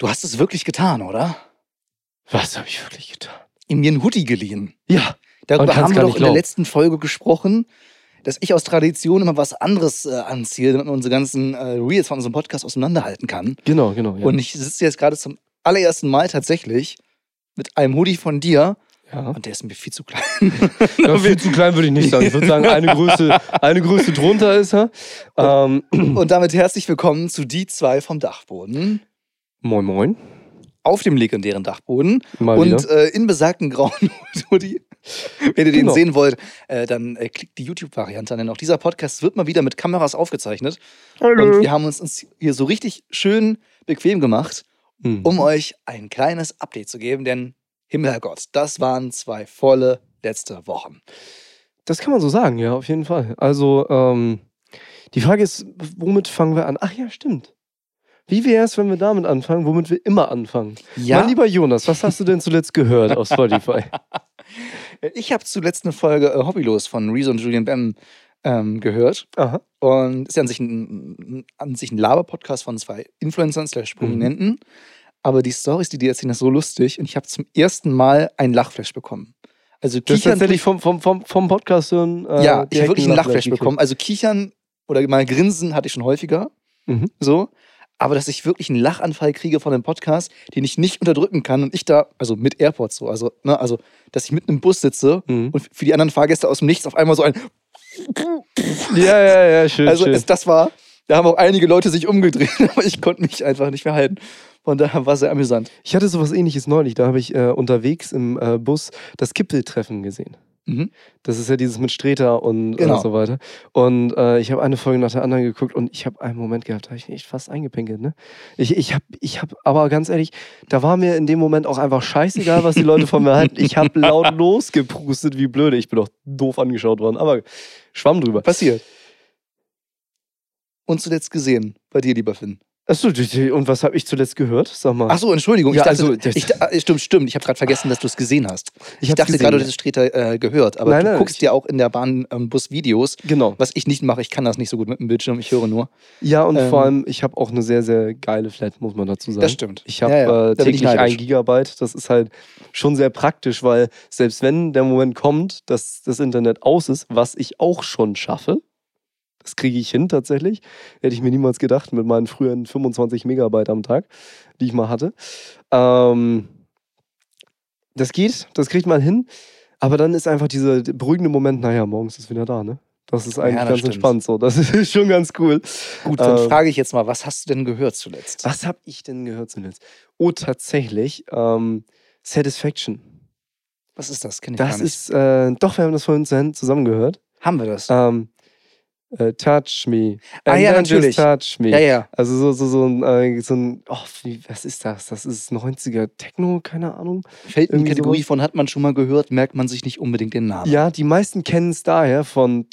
Du hast es wirklich getan, oder? Was habe ich wirklich getan? Ihm mir einen Hoodie geliehen. Ja. Darüber haben wir doch in der glauben. letzten Folge gesprochen, dass ich aus Tradition immer was anderes äh, anziehe, damit man unsere ganzen äh, Reels von unserem Podcast auseinanderhalten kann. Genau, genau. Ja. Und ich sitze jetzt gerade zum allerersten Mal tatsächlich mit einem Hoodie von dir ja. und der ist mir viel zu klein. ja, viel zu klein würde ich nicht sagen. Ich würde sagen, eine Größe, eine Größe drunter ist er. Ähm, und damit herzlich willkommen zu die zwei vom Dachboden. Moin, moin. Auf dem legendären Dachboden. Mal und äh, in besagten grauen Hoodie. Wenn ihr den Genau. sehen wollt, äh, dann äh, klickt die YouTube-Variante an, denn auch dieser Podcast wird mal wieder mit Kameras aufgezeichnet. Und wir haben uns, uns hier so richtig schön bequem gemacht, Mhm. um euch ein kleines Update zu geben, denn Himmelherrgott, das waren zwei volle letzte Wochen. Das kann man so sagen, ja, auf jeden Fall. Also, ähm, die Frage ist, womit fangen wir an? Ach ja, stimmt. Wie wäre es, wenn wir damit anfangen, womit wir immer anfangen? Mein lieber Jonas, was hast du denn zuletzt gehört auf Spotify? ich habe zuletzt eine Folge äh, Hobbylos von Rezo und Julian Bam ähm, gehört. Aha. Und ist ja an sich ein, an sich ein Laber-Podcast von zwei Influencern slash Prominenten. Aber die Stories, die die erzählen, ist so lustig. Und ich habe zum ersten Mal einen Lachflash bekommen. Also Das kichern, tatsächlich vom, vom, vom, vom Podcast hören. äh, ja, ich habe wirklich einen Lachflash bekommen. Also kichern oder mal grinsen hatte ich schon häufiger. Mhm. So. Aber dass ich wirklich einen Lachanfall kriege von einem Podcast, den ich nicht unterdrücken kann und ich da, also mit AirPods so, also, ne, also, dass ich mit einem Bus sitze Mhm. und für die anderen Fahrgäste aus dem Nichts auf einmal so ein, Ja, ja, ja, schön. also schön. es, das war, da haben auch einige Leute sich umgedreht, aber ich konnte mich einfach nicht mehr halten. Von daher war es sehr amüsant. Ich hatte sowas ähnliches neulich. Da habe ich äh, unterwegs im äh, Bus das Kippeltreffen gesehen. Mhm. Das ist ja dieses mit Streter und, Genau. und so weiter. Und äh, ich habe eine Folge nach der anderen geguckt und ich habe einen Moment gehabt, da habe ich mich echt fast eingepinkelt. Ne? Ich, ich habe, ich hab, aber ganz ehrlich, da war mir in dem Moment auch einfach scheißegal, was die Leute von mir halten. Ich habe laut losgeprustet, wie blöde. Ich bin doch doof angeschaut worden, aber schwamm drüber. Passiert. Und zuletzt gesehen, bei dir, lieber Finn. Achso, und was habe ich zuletzt gehört? Sag mal. Ach so, Entschuldigung. Ja, ich dachte, also, ich, da- stimmt, stimmt. Ich habe gerade vergessen, dass du es gesehen hast. Ich, hab's dachte gerade, du hättest Streter äh, gehört. Aber Nein, du nein, guckst ich- ja auch in der Bahn ähm, Bus Videos. Genau. Was ich nicht mache, ich kann das nicht so gut mit dem Bildschirm, ich höre nur. Ja, und Ähm, vor allem, ich habe auch eine sehr, sehr geile Flat, muss man dazu sagen. Das stimmt. Ich habe Ja, ja, äh, ich täglich ein. Gigabyte. Das ist halt schon sehr praktisch, weil selbst wenn der Moment kommt, dass das Internet aus ist, was ich auch schon schaffe, das kriege ich hin tatsächlich, hätte ich mir niemals gedacht mit meinen früheren 25 Megabyte am Tag, die ich mal hatte. Ähm, das geht, das kriegt man hin, aber dann ist einfach dieser beruhigende Moment, naja, morgens ist wieder da, ne? Das ist eigentlich Ja, das ganz stimmt. entspannt so. Das ist schon ganz cool. Gut, dann Ähm, frage ich jetzt mal, was hast du denn gehört zuletzt? Was habe ich denn gehört zuletzt? Oh, tatsächlich. Ähm, Satisfaction. Was ist das? Kenn ich gar Das nicht. ist, äh, doch, wir haben das vorhin zusammen zusammen gehört. Haben wir das? Ähm, äh, touch me. Ah, And ja, natürlich. Touch me. ja, ja. Also so, so, so ein, äh, so ein oh, wie, was ist das? Das ist 90er Techno, keine Ahnung. Fällt in die Kategorie sowas. von hat man schon mal gehört, merkt man sich nicht unbedingt den Namen. Ja, die meisten kennen es daher von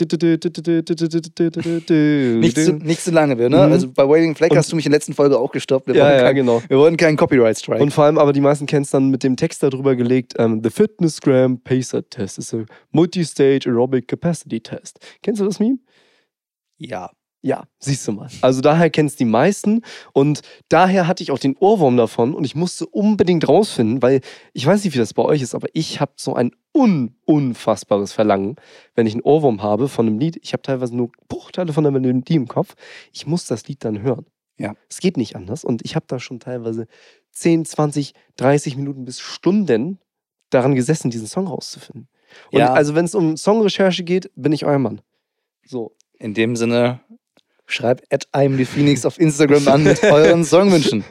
Nicht, zu, nicht zu lange, wir, ne? Mhm. Also bei Waiting Flag Und- hast du mich in der letzten Folge auch gestoppt. Wir, Ja, ja, kein, genau. wir wollten keinen Copyright-Strike. Und vor allem aber die meisten kennen es dann mit dem Text darüber gelegt, ähm, The Fitnessgram Pacer Test is a Multi-Stage Aerobic Capacity Test. Kennst du das Meme? Ja. Ja, siehst du mal. Also daher kennst die meisten und daher hatte ich auch den Ohrwurm davon und ich musste unbedingt rausfinden, weil ich weiß nicht, wie das bei euch ist, aber ich habe so ein un unfassbares Verlangen, wenn ich einen Ohrwurm habe von einem Lied. Ich habe teilweise nur Bruchteile von der Melodie im Kopf. Ich muss das Lied dann hören. Ja. Es geht nicht anders und ich habe da schon teilweise 10, 20, 30 Minuten bis Stunden daran gesessen, diesen Song rauszufinden. Und Ja. also wenn es um Songrecherche geht, bin ich euer Mann. So. In dem Sinne, schreibt at I'm the Phoenix auf Instagram an mit euren Songwünschen.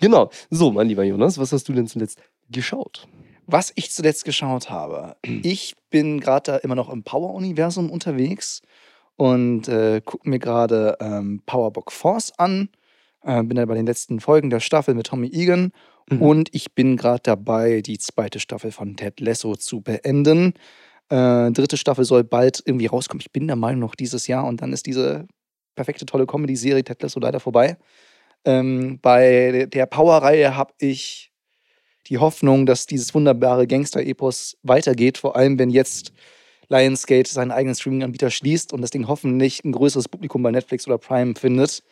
Genau. So, mein lieber Jonas, was hast du denn zuletzt geschaut? Was ich zuletzt geschaut habe. Ich bin gerade da immer noch im Power-Universum unterwegs und äh, gucke mir gerade ähm, Powerbook Force an. Äh, bin da bei den letzten Folgen der Staffel mit Tommy Egan Mhm. und ich bin gerade dabei, die zweite Staffel von Ted Lasso zu beenden. Äh, dritte Staffel soll bald irgendwie rauskommen. Ich bin der Meinung noch dieses Jahr und dann ist diese perfekte, tolle Comedy-Serie Ted Lasso leider vorbei. Ähm, bei der Power-Reihe habe ich die Hoffnung, dass dieses wunderbare Gangster-Epos weitergeht, vor allem wenn jetzt Lionsgate seinen eigenen Streaming-Anbieter schließt und das Ding hoffentlich ein größeres Publikum bei Netflix oder Prime findet.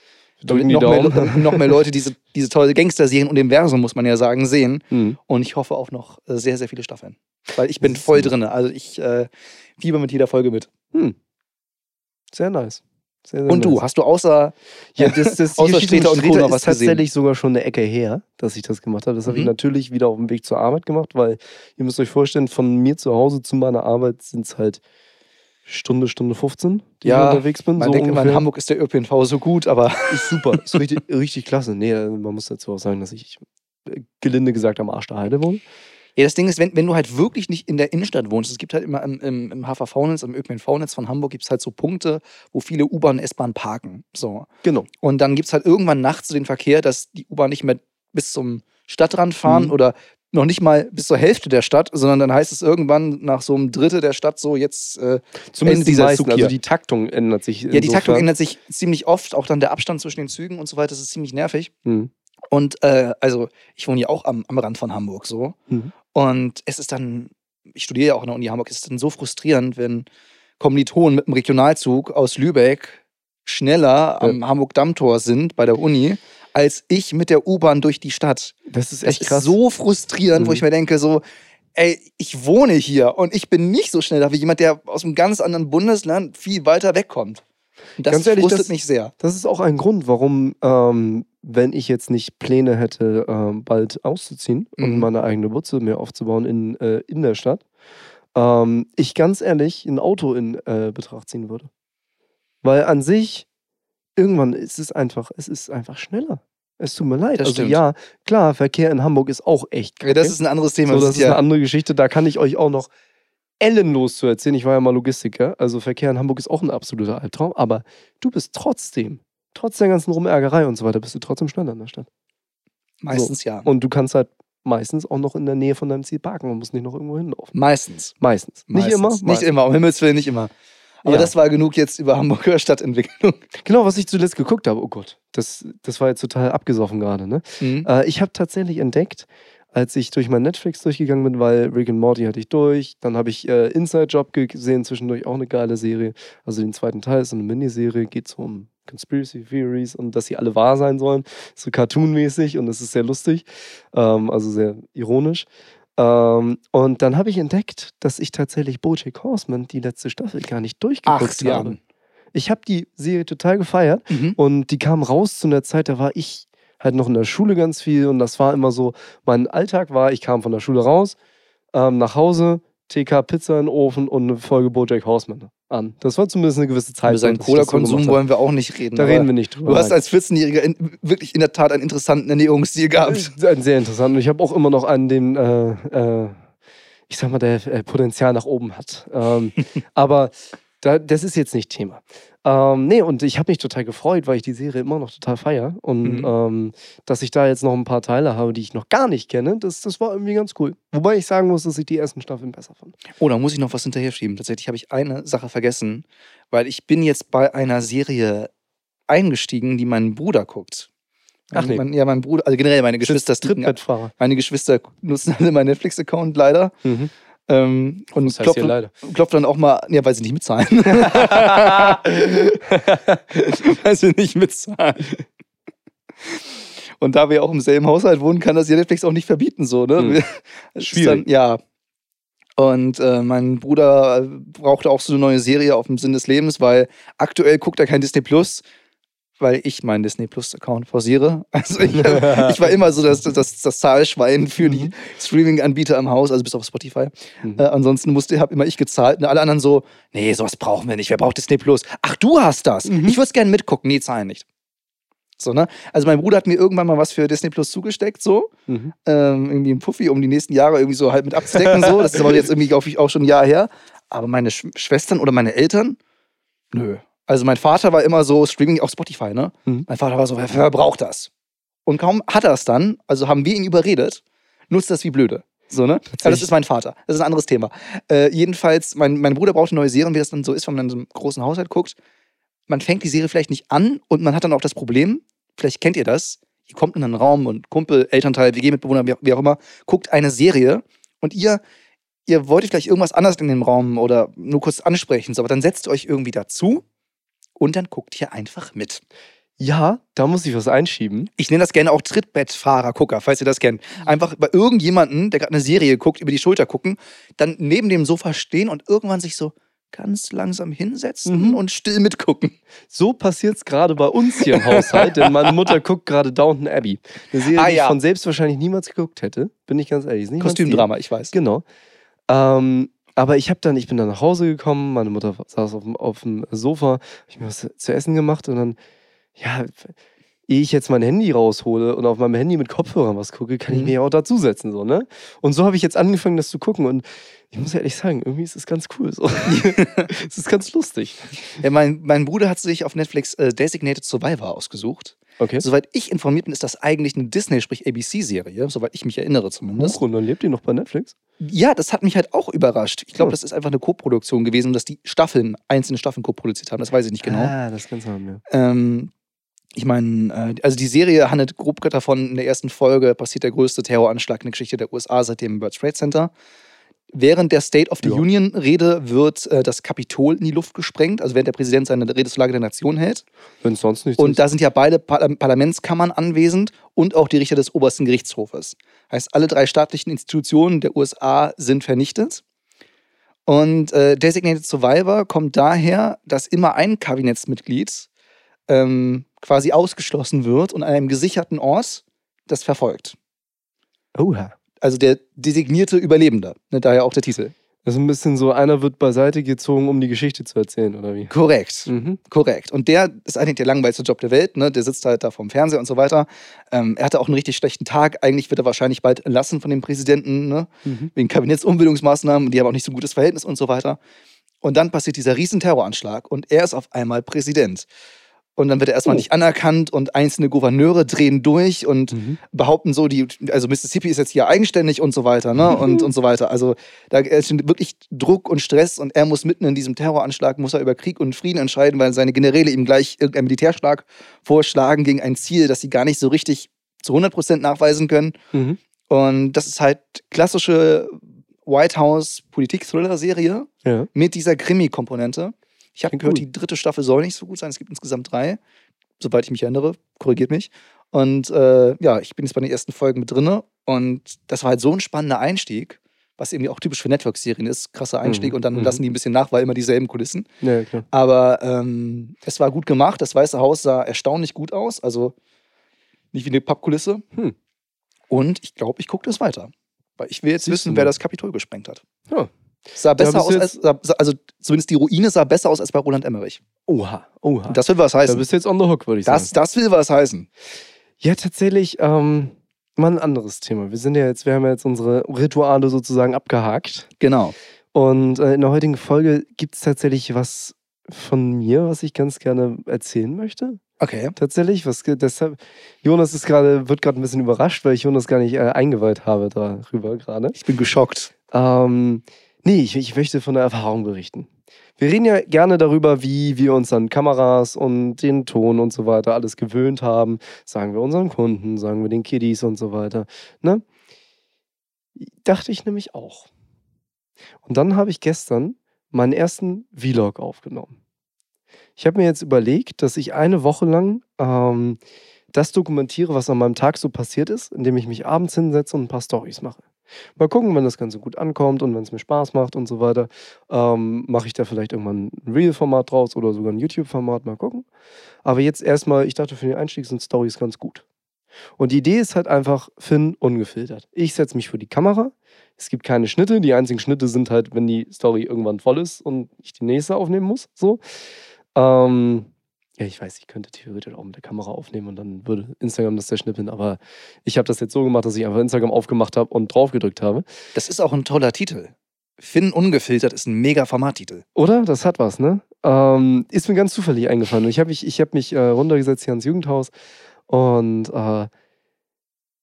Die noch, mehr, damit noch mehr Leute diese, diese tolle Gangster-Serien und Universum, muss man ja sagen, sehen. Mhm. Und ich hoffe auf noch äh, sehr, sehr viele Staffeln. Weil ich bin voll drin. Also ich äh, fieber mit jeder Folge mit. Hm. Sehr nice. Sehr, sehr Und du, nice. hast du außer Ja, das, das Außer mit und ist was gesehen? tatsächlich sogar schon eine Ecke her, dass ich das gemacht habe. Das habe ich Mhm. natürlich wieder auf dem Weg zur Arbeit gemacht, weil ihr müsst euch vorstellen, von mir zu Hause zu meiner Arbeit sind es halt Stunde, Stunde 15, die Ja, ich unterwegs bin. man so denkt immer, in. Hamburg ist der ÖPNV so gut, aber Ist super, ist richtig, richtig klasse. Nee, äh, man muss dazu auch sagen, dass ich äh, gelinde gesagt am Arsch der Heide wohne. Ja, das Ding ist, wenn, wenn du halt wirklich nicht in der Innenstadt wohnst, es gibt halt immer im, im, im HVV-Netz, im ÖPNV-Netz von Hamburg gibt es halt so Punkte, wo viele U-Bahn und S-Bahn parken. So. Genau. Und dann gibt es halt irgendwann nachts so den Verkehr, dass die U-Bahn nicht mehr bis zum Stadtrand fahren Mhm. oder noch nicht mal bis zur Hälfte der Stadt, sondern dann heißt es irgendwann nach so einem Drittel der Stadt so, jetzt. Äh, Zumindest die dieser meisten, Zug also hier. die Taktung ändert sich. ja, die Taktung ändert sich ziemlich oft, auch dann der Abstand zwischen den Zügen und so weiter, das ist ziemlich nervig. Mhm. Und äh, also, ich wohne ja auch am, am Rand von Hamburg so. Mhm. Und es ist dann, ich studiere ja auch an der Uni Hamburg, es ist dann so frustrierend, wenn Kommilitonen mit dem Regionalzug aus Lübeck schneller am Hamburg-Dammtor sind bei der Uni, als ich mit der U-Bahn durch die Stadt. Das ist Das echt ist krass. so frustrierend, wo Mhm. ich mir denke, so, ey, ich wohne hier und ich bin nicht so schnell da wie jemand, der aus einem ganz anderen Bundesland viel weiter wegkommt. Das Ganz ehrlich, frustet das- mich sehr. Das ist auch ein Grund, warum, ähm, wenn ich jetzt nicht Pläne hätte, ähm, bald auszuziehen und Mhm. meine eigene Butze mir aufzubauen in, äh, in der Stadt, ähm, ich ganz ehrlich ein Auto in äh, Betracht ziehen würde. Weil an sich, irgendwann ist es einfach, es ist einfach schneller. Es tut mir leid. Das also stimmt. ja, klar, Verkehr in Hamburg ist auch echt Ja, das ist ein anderes Thema. So, das das ist eine andere Geschichte. Da kann ich euch auch noch ellenlos zu erzählen. Ich war ja mal Logistiker. Also Verkehr in Hamburg ist auch ein absoluter Albtraum. Aber du bist trotzdem, trotz der ganzen Rumärgerei und so weiter, bist du trotzdem schneller in der Stadt. meistens ja. Und du kannst halt meistens auch noch in der Nähe von deinem Ziel parken und musst nicht noch irgendwo hinlaufen. Meistens. Meistens. Nicht Meistens. immer? Nicht meistens. immer, um Himmels Willen nicht immer. Aber Ja. das war genug jetzt über Hamburger Stadtentwicklung. Genau, was ich zuletzt geguckt habe. Oh Gott, das, das war jetzt total abgesoffen gerade. Ne? Mhm. Äh, ich habe tatsächlich entdeckt, als ich durch mein Netflix durchgegangen bin, weil Rick and Morty hatte ich durch. Dann habe ich äh, Inside Job gesehen, zwischendurch auch eine geile Serie. Also den zweiten Teil ist so eine Miniserie, geht so um Conspiracy Theories und dass sie alle wahr sein sollen. So cartoonmäßig und es ist sehr lustig, ähm, also sehr ironisch. Ähm, und dann habe ich entdeckt, dass ich tatsächlich Bojack Horseman die letzte Staffel gar nicht durchgeguckt Acht habe. Ich habe die Serie total gefeiert Mhm. und die kam raus zu einer Zeit, da war ich halt noch in der Schule ganz viel und das war immer so, mein Alltag war, ich kam von der Schule raus, ähm, nach Hause, TK Pizza in den Ofen und eine Folge Bojack Horseman an. Das war zumindest eine gewisse Zeit. Über seinen so Cola-Konsum wollen wir auch nicht reden. Da reden wir nicht drüber. Du hast als 14-Jähriger in, wirklich in der Tat einen interessanten Ernährungsstil gehabt. Äh, Sehr interessant. Und ich habe auch immer noch an dem, äh, äh, ich sag mal, der äh, Potenzial nach oben hat. Ähm, aber da, das ist jetzt nicht Thema. Ähm, nee, und ich habe mich total gefreut, weil ich die Serie immer noch total feier. Und Mhm. ähm, dass ich da jetzt noch ein paar Teile habe, die ich noch gar nicht kenne, das, das war irgendwie ganz cool. Wobei ich sagen muss, dass ich die ersten Staffeln besser fand. Oh, da muss ich noch was hinterher schieben. Tatsächlich habe ich eine Sache vergessen, weil ich bin jetzt bei einer Serie eingestiegen, die mein Bruder guckt. Ach nee. Mein, ja, mein Bruder, also generell meine Geschwister Trittbettfahrer. Meine Geschwister nutzen alle meinen Netflix-Account leider. Mhm. Ähm, und Das heißt hier klopfen, leider. klopft dann auch mal, ja, weil sie nicht mitzahlen. weil sie nicht mitzahlen. Und da wir auch im selben Haushalt wohnen, kann das ja Netflix auch nicht verbieten, so, ne? Hm. Schwierig. Dann, ja. Und äh, mein Bruder äh, brauchte auch so eine neue Serie auf dem Sinn des Lebens, weil aktuell guckt er kein Disney Plus, weil ich meinen Disney Plus-Account forciere. Also ich, ich war immer so das, das, das Zahlschwein für die Streaming-Anbieter im Haus, also bis auf Spotify. Mhm. Äh, ansonsten musste, habe immer ich gezahlt. Und alle anderen so, nee, sowas brauchen wir nicht. Wer braucht Disney Plus? Ach, du hast das. Mhm. Ich würde es gerne mitgucken. Nee, zahlen nicht. So, ne? Also mein Bruder hat mir irgendwann mal was für Disney Plus zugesteckt, so. Mhm. Ähm, irgendwie ein Puffi, um die nächsten Jahre irgendwie so halt mit abzudecken. so. Das ist aber jetzt irgendwie, glaube ich, auch schon ein Jahr her. Aber meine Sch Schwestern oder meine Eltern, nö. Also mein Vater war immer so Streaming auf Spotify, ne? Mhm. Mein Vater war so, wer, wer braucht das? Und kaum hat er es dann, also haben wir ihn überredet, nutzt das wie blöde. So, ne? Ja, das ist mein Vater. Das ist ein anderes Thema. Äh, jedenfalls, mein, mein Bruder braucht eine neue Serie, und wie das dann so ist, wenn man in so einem großen Haushalt guckt. Man fängt die Serie vielleicht nicht an und man hat dann auch das Problem, vielleicht kennt ihr das, ihr kommt in einen Raum und Kumpel, Elternteil, WG-Mitbewohner, wie, wie auch immer, guckt eine Serie und ihr, ihr wolltet vielleicht irgendwas anderes in dem Raum oder nur kurz ansprechen, so, aber dann setzt ihr euch irgendwie dazu und dann guckt ihr einfach mit. Ja, da muss ich was einschieben. Ich nenne das gerne auch Trittbettfahrer-Gucker, falls ihr das kennt. Einfach bei irgendjemanden, der gerade eine Serie guckt, über die Schulter gucken, dann neben dem Sofa stehen und irgendwann sich so ganz langsam hinsetzen Mhm. und still mitgucken. So passiert es gerade bei uns hier im Haushalt, denn meine Mutter guckt gerade Downton Abbey. Eine Serie, Ah, die ja. ich von selbst wahrscheinlich niemals geguckt hätte. Bin ich ganz ehrlich. Kostümdrama, ich weiß. Genau. Ähm, aber ich habe dann, ich bin dann nach Hause gekommen, meine Mutter saß auf dem, auf dem Sofa, hab ich mir was zu essen gemacht und dann, ja, ehe ich jetzt mein Handy raushole und auf meinem Handy mit Kopfhörern was gucke, kann ich Mhm. mir ja auch dazusetzen, so, ne? Und so habe ich jetzt angefangen, das zu gucken und ich muss ehrlich sagen, irgendwie ist es ganz cool so. es ist ganz lustig. Ja, mein, mein Bruder hat sich auf Netflix äh, Designated Survivor ausgesucht. Okay. Soweit ich informiert bin, ist das eigentlich eine Disney, sprich ABC-Serie, soweit ich mich erinnere zumindest. Huch, und dann lebt ihr noch bei Netflix? Ja, das hat mich halt auch überrascht. Ich glaube, Hm. das ist einfach eine Co-Produktion gewesen, dass die Staffeln, einzelne Staffeln co-produziert haben. Das weiß ich nicht genau. Ah, das kannst du haben, ja. Ähm, ich meine, äh, also die Serie handelt grob davon, in der ersten Folge passiert der größte Terroranschlag in der Geschichte der USA seit dem World Trade Center. Während der State of the Ja. Union-Rede wird äh, das Kapitol in die Luft gesprengt, also während der Präsident seine Rede zur Lage der Nation hält. Wenn sonst nichts Und ist. da sind ja beide Par Parlamentskammern anwesend und auch die Richter des obersten Gerichtshofes. Heißt, alle drei staatlichen Institutionen der USA sind vernichtet. Und äh, Designated Survivor kommt daher, dass immer ein Kabinettsmitglied ähm, quasi ausgeschlossen wird und an einem gesicherten Ort das verfolgt. Oha. Also der designierte Überlebende, ne, daher auch der Titel. Das ist ein bisschen so, einer wird beiseite gezogen, um die Geschichte zu erzählen, oder wie? Korrekt. Mhm. Korrekt. Und der ist eigentlich der langweiligste Job der Welt. Ne? Der sitzt halt da vorm Fernseher und so weiter. Ähm, er hatte auch einen richtig schlechten Tag. Eigentlich wird er wahrscheinlich bald entlassen von dem Präsidenten, ne? Mhm. wegen Kabinettsumbildungsmaßnahmen. Die haben auch nicht so ein gutes Verhältnis und so weiter. Und dann passiert dieser riesen Terroranschlag und er ist auf einmal Präsident. Und dann wird er erstmal Oh. nicht anerkannt und einzelne Gouverneure drehen durch und Mhm. behaupten so, die, also Mississippi ist jetzt hier eigenständig und so weiter, ne? Und, und so weiter. Also da ist wirklich Druck und Stress und er muss mitten in diesem Terroranschlag, muss er über Krieg und Frieden entscheiden, weil seine Generäle ihm gleich irgendeinen Militärschlag vorschlagen gegen ein Ziel, das sie gar nicht so richtig zu 100% nachweisen können. Mhm. Und das ist halt klassische White House Politik-Thriller-Serie Ja. mit dieser Krimi-Komponente. Ich habe gehört, gut. die dritte Staffel soll nicht so gut sein. Es gibt insgesamt drei, soweit ich mich erinnere. Korrigiert mich. Und äh, ja, ich bin jetzt bei den ersten Folgen mit drinne. Und das war halt so ein spannender Einstieg, was irgendwie auch typisch für Network-Serien ist. Krasser Einstieg. Mhm, Und dann mhm. lassen die ein bisschen nach, weil immer dieselben Kulissen. Ja, klar. Aber ähm, es war gut gemacht. Das Weiße Haus sah erstaunlich gut aus. Also nicht wie eine Pappkulisse. Hm. Und ich glaube, ich gucke das weiter. Weil ich will jetzt Siehst wissen, wer das Kapitol gesprengt hat. Ja. Sah besser aus als, sah, also zumindest die Ruine sah besser aus als bei Roland Emmerich. Oha, oha. Das will was da heißen. bist du jetzt on the hook, würde ich Das, sagen. das will was heißen. Ja, tatsächlich, ähm, mal ein anderes Thema. Wir sind ja jetzt, wir haben ja jetzt unsere Rituale sozusagen abgehakt. Genau. Und äh, in der heutigen Folge gibt es tatsächlich was von mir, was ich ganz gerne erzählen möchte. Okay. Tatsächlich, was deshalb. Jonas ist gerade, wird gerade ein bisschen überrascht, weil ich Jonas gar nicht äh, eingeweiht habe darüber gerade. Ich bin geschockt. Ähm, nee, ich, ich möchte von der Erfahrung berichten. Wir reden ja gerne darüber, wie wir uns an Kameras und den Ton und so weiter alles gewöhnt haben. Sagen wir unseren Kunden, sagen wir den Kiddies und so weiter. Ne? Dachte ich nämlich auch. Und dann habe ich gestern meinen ersten Vlog aufgenommen. Ich habe mir jetzt überlegt, dass ich eine Woche lang ähm, das dokumentiere, was an meinem Tag so passiert ist, indem ich mich abends hinsetze und ein paar Stories mache. Mal gucken, wenn das Ganze gut ankommt und wenn es mir Spaß macht und so weiter, ähm, mache ich da vielleicht irgendwann ein Real-Format draus oder sogar ein YouTube-Format, mal gucken. Aber jetzt erstmal, ich dachte, für den Einstieg sind Stories ganz gut. Und die Idee ist halt einfach, Finn ungefiltert. Ich setze mich vor die Kamera, es gibt keine Schnitte, die einzigen Schnitte sind halt, wenn die Story irgendwann voll ist und ich die nächste aufnehmen muss, so. Ähm, ja, ich weiß, ich könnte theoretisch auch mit der Kamera aufnehmen und dann würde Instagram das zerschnippeln, aber ich habe das jetzt so gemacht, dass ich einfach Instagram aufgemacht habe und drauf gedrückt habe. Das ist auch ein toller Titel. Finn ungefiltert ist ein mega Formattitel. Oder? Das hat was, ne? Ähm, ist mir ganz zufällig eingefallen. Ich habe mich, ich hab mich äh, runtergesetzt hier ans Jugendhaus und äh,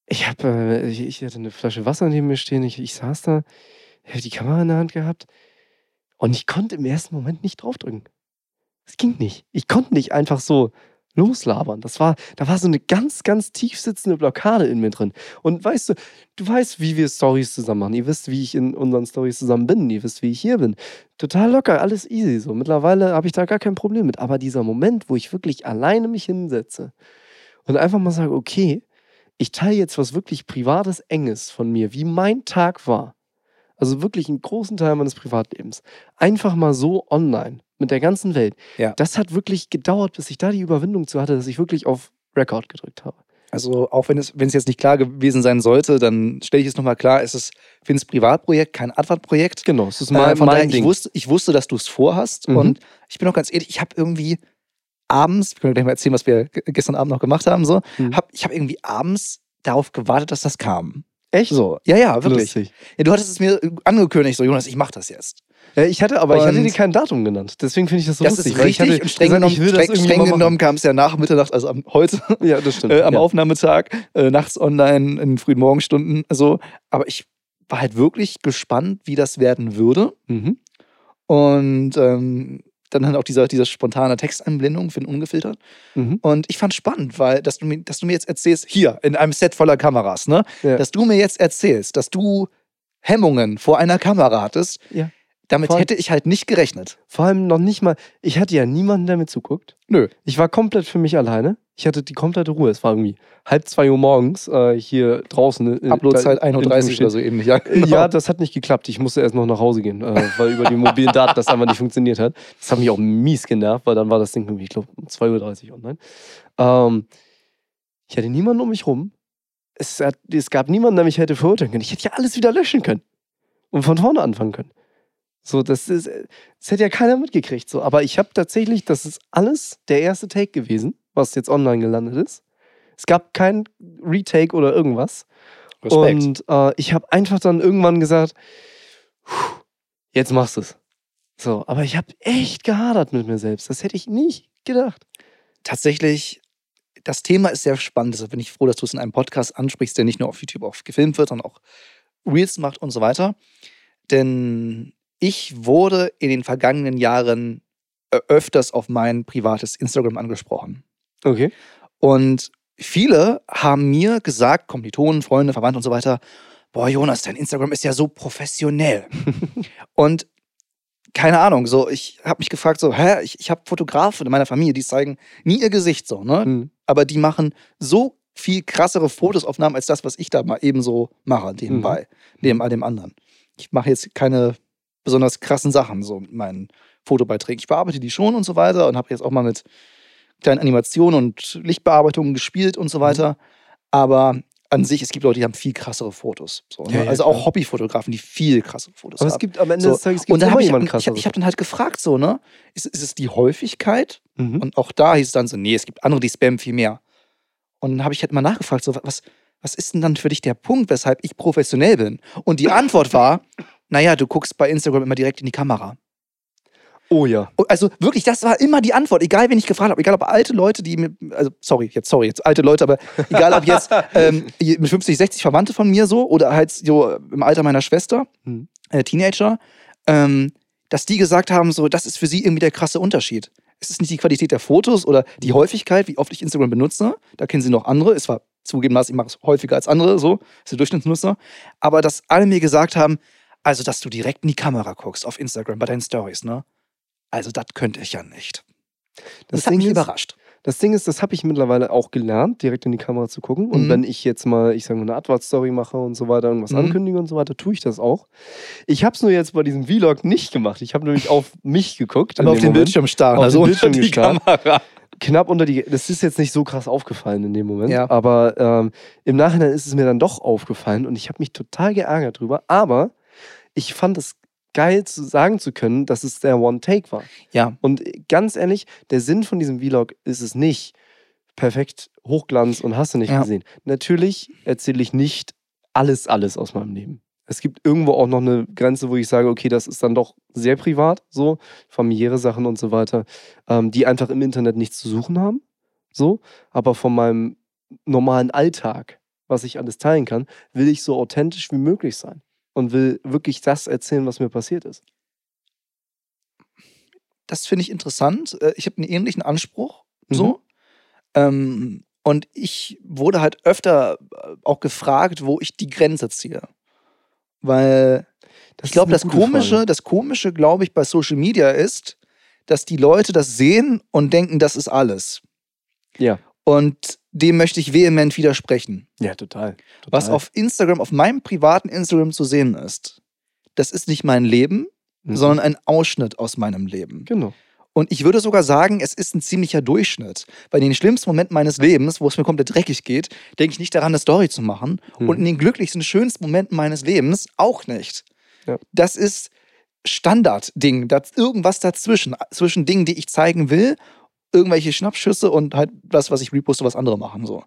ich, hab, äh, ich, ich hatte eine Flasche Wasser neben mir stehen. Ich, ich saß da, habe die Kamera in der Hand gehabt und ich konnte im ersten Moment nicht draufdrücken. Es ging nicht. Ich konnte nicht einfach so loslabern. Das war, da war so eine ganz, ganz tief sitzende Blockade in mir drin. Und weißt du, du weißt, wie wir Stories zusammen machen. Ihr wisst, wie ich in unseren Stories zusammen bin. Ihr wisst, wie ich hier bin. Total locker, alles easy. So mittlerweile habe ich da gar kein Problem mit. Aber dieser Moment, wo ich wirklich alleine mich hinsetze und einfach mal sage, okay, ich teile jetzt was wirklich Privates, Enges von mir, wie mein Tag war. Also wirklich einen großen Teil meines Privatlebens. Einfach mal so online mit der ganzen Welt. Ja. Das hat wirklich gedauert, bis ich da die Überwindung zu hatte, dass ich wirklich auf Record gedrückt habe. Also auch wenn es, wenn es jetzt nicht klar gewesen sein sollte, dann stelle ich es nochmal klar, es ist Finns Privatprojekt, kein Advert-Projekt. Genau, es ist Äh, mein, von daher, mein ich Ding. wusste, ich wusste, dass du es vorhast Mhm. und ich bin auch ganz ehrlich, ich habe irgendwie abends, wir können gleich mal erzählen, was wir gestern Abend noch gemacht haben, so, Mhm. hab, ich habe irgendwie abends darauf gewartet, dass das kam. Echt? So, ja, ja, wirklich. Ja, du hattest es mir angekündigt, so Jonas, ich mach das jetzt. Ja, ich hatte, aber ich hatte Und- dir kein Datum genannt. Deswegen finde ich das so Das lustig. ist richtig hatte und streng genommen, streng, streng genommen kam es ja nach Mitternacht, also am, heute, Ja, das stimmt. äh, am ja. Aufnahmetag, äh, nachts online, in frühen Morgenstunden, so. Aber ich war halt wirklich gespannt, wie das werden würde. Mhm. Und ähm, dann halt auch dieser, diese spontane Texteinblendung für den ungefiltert. Mhm. Und ich fand spannend, weil, dass du, mir, dass du mir jetzt erzählst, hier, in einem Set voller Kameras, ne? Ja. Dass du mir jetzt erzählst, dass du Hemmungen vor einer Kamera hattest. Ja. Damit Voll. hätte ich halt nicht gerechnet. Vor allem noch nicht mal, ich hatte ja niemanden, der mir zuguckt. Nö. Ich war komplett für mich alleine. Ich hatte die komplette Ruhe. Es war irgendwie halb zwei Uhr morgens äh, hier draußen. äh, Uploadzeit da- in 1.30 Uhr Anführungsstrichen. oder so ähnlich. Ja, Äh, Ja, das hat nicht geklappt. Ich musste erst noch nach Hause gehen, äh, weil über die mobilen Daten das einfach nicht funktioniert hat. Das hat mich auch mies genervt, weil dann war das Ding irgendwie, ich glaube, um 2.30 Uhr online. Ähm, ich hatte niemanden um mich rum. Es, hat, es gab niemanden, der mich hätte verurteilen können. Ich hätte ja alles wieder löschen können und von vorne anfangen können. So, das ist, das hätte ja keiner mitgekriegt. So, aber ich habe tatsächlich, das ist alles der erste Take gewesen, was jetzt online gelandet ist. Es gab kein Retake oder irgendwas. Respekt. Und äh, ich habe einfach dann irgendwann gesagt, "Puh, jetzt machst du es. So, aber ich habe echt gehadert mit mir selbst. Das hätte ich nicht gedacht. Tatsächlich, das Thema ist sehr spannend. Deshalb bin ich froh, dass du es in einem Podcast ansprichst, der nicht nur auf YouTube auch gefilmt wird, sondern auch Reels macht und so weiter. Denn ich wurde in den vergangenen Jahren äh, öfters auf mein privates Instagram angesprochen. Okay. Und viele haben mir gesagt, Kommilitonen, Freunde, Verwandte und so weiter, boah, Jonas, dein Instagram ist ja so professionell. und keine Ahnung, so, ich habe mich gefragt, so, hä, ich, ich habe Fotografen in meiner Familie, die zeigen nie ihr Gesicht so, ne? Hm. Aber die machen so viel krassere Fotosaufnahmen als das, was ich da mal eben so mache, nebenbei, neben all dem anderen. Ich mache jetzt keine besonders krassen Sachen so mit meinen Fotobeiträgen. Ich bearbeite die schon und so weiter und habe jetzt auch mal mit kleinen Animationen und Lichtbearbeitungen gespielt und so weiter. Aber an sich, es gibt Leute, die haben viel krassere Fotos. So, ne? Ja, ja, also auch Hobbyfotografen, die viel krassere Fotos Aber haben. es gibt am Ende So, des Tages und gibt's dann immer habe ich, jemand ich, krasser. ich hab dann halt gefragt, so, ne? Ist, ist es die Häufigkeit? mhm. Und auch da hieß es dann so, nee, es gibt andere, die spammen viel mehr. Und dann habe ich halt mal nachgefragt, so, was, was ist denn dann für dich der Punkt, weshalb ich professionell bin? Und die Antwort war, naja, du guckst bei Instagram immer direkt in die Kamera. Oh ja. Also wirklich, das war immer die Antwort, egal wen ich gefragt habe, egal ob alte Leute, die mit, also sorry, jetzt sorry, jetzt alte Leute, aber egal ob jetzt ähm, mit 50, 60 Verwandte von mir so oder halt so im Alter meiner Schwester, Hm. äh, Teenager, ähm, dass die gesagt haben, so, das ist für sie irgendwie der krasse Unterschied. Es ist nicht die Qualität der Fotos oder die Häufigkeit, wie oft ich Instagram benutze. Da kennen sie noch andere. Es war zugegebenermaßen, ich mache es häufiger als andere, so, ist der Durchschnittsnutzer. Aber dass alle mir gesagt haben, also, dass du direkt in die Kamera guckst auf Instagram bei deinen Stories, ne? Also, das könnte ich ja nicht. Das, Das hat Ding mich ist- überrascht. Das Ding ist, das habe ich mittlerweile auch gelernt, direkt in die Kamera zu gucken. Und Mhm. wenn ich jetzt mal, ich sage mal, eine Advert-Story mache und so weiter, irgendwas Mhm. ankündige und so weiter, tue ich das auch. Ich habe es nur jetzt bei diesem Vlog nicht gemacht. Ich habe nämlich auf mich geguckt. Aber auf den Moment. Bildschirm starren, also den unter Bildschirm die gestarrt. Kamera. knapp unter die. Das ist jetzt nicht so krass aufgefallen in dem Moment. Ja. Aber ähm, im Nachhinein ist es mir dann doch aufgefallen und ich habe mich total geärgert drüber. Aber ich fand es geil zu sagen zu können, dass es der One-Take war. Ja, Und ganz ehrlich, der Sinn von diesem Vlog ist es nicht, perfekt Hochglanz und hast du nicht Ja. gesehen. Natürlich erzähle ich nicht alles, alles aus meinem Leben. Es gibt irgendwo auch noch eine Grenze, wo ich sage, okay, das ist dann doch sehr privat, so familiäre Sachen und so weiter, ähm, die einfach im Internet nichts zu suchen haben. So, aber von meinem normalen Alltag, was ich alles teilen kann, will ich so authentisch wie möglich sein und will wirklich das erzählen, was mir passiert ist. das finde ich interessant. Äh, Ich habe einen ähnlichen Anspruch. Mhm. So. Ähm, und ich wurde halt öfter äh, auch gefragt, wo ich die Grenze ziehe. Weil ich glaube, das Komische, das Komische, glaube ich, bei Social Media ist, dass die Leute das sehen und denken, das ist alles. Ja. Und dem möchte ich vehement widersprechen. Ja, total. total. Was auf Instagram, auf meinem privaten Instagram zu sehen ist, das ist nicht mein Leben, mhm. sondern ein Ausschnitt aus meinem Leben. Genau. Und ich würde sogar sagen, es ist ein ziemlicher Durchschnitt. Bei den schlimmsten Momenten meines Lebens, wo es mir komplett dreckig geht, denke ich nicht daran, eine Story zu machen. Mhm. Und in den glücklichsten, schönsten Momenten meines Lebens auch nicht. Ja. Das ist Standardding, das irgendwas dazwischen, zwischen Dingen, die ich zeigen will, irgendwelche Schnappschüsse und halt das, was ich reposte, was andere machen. So.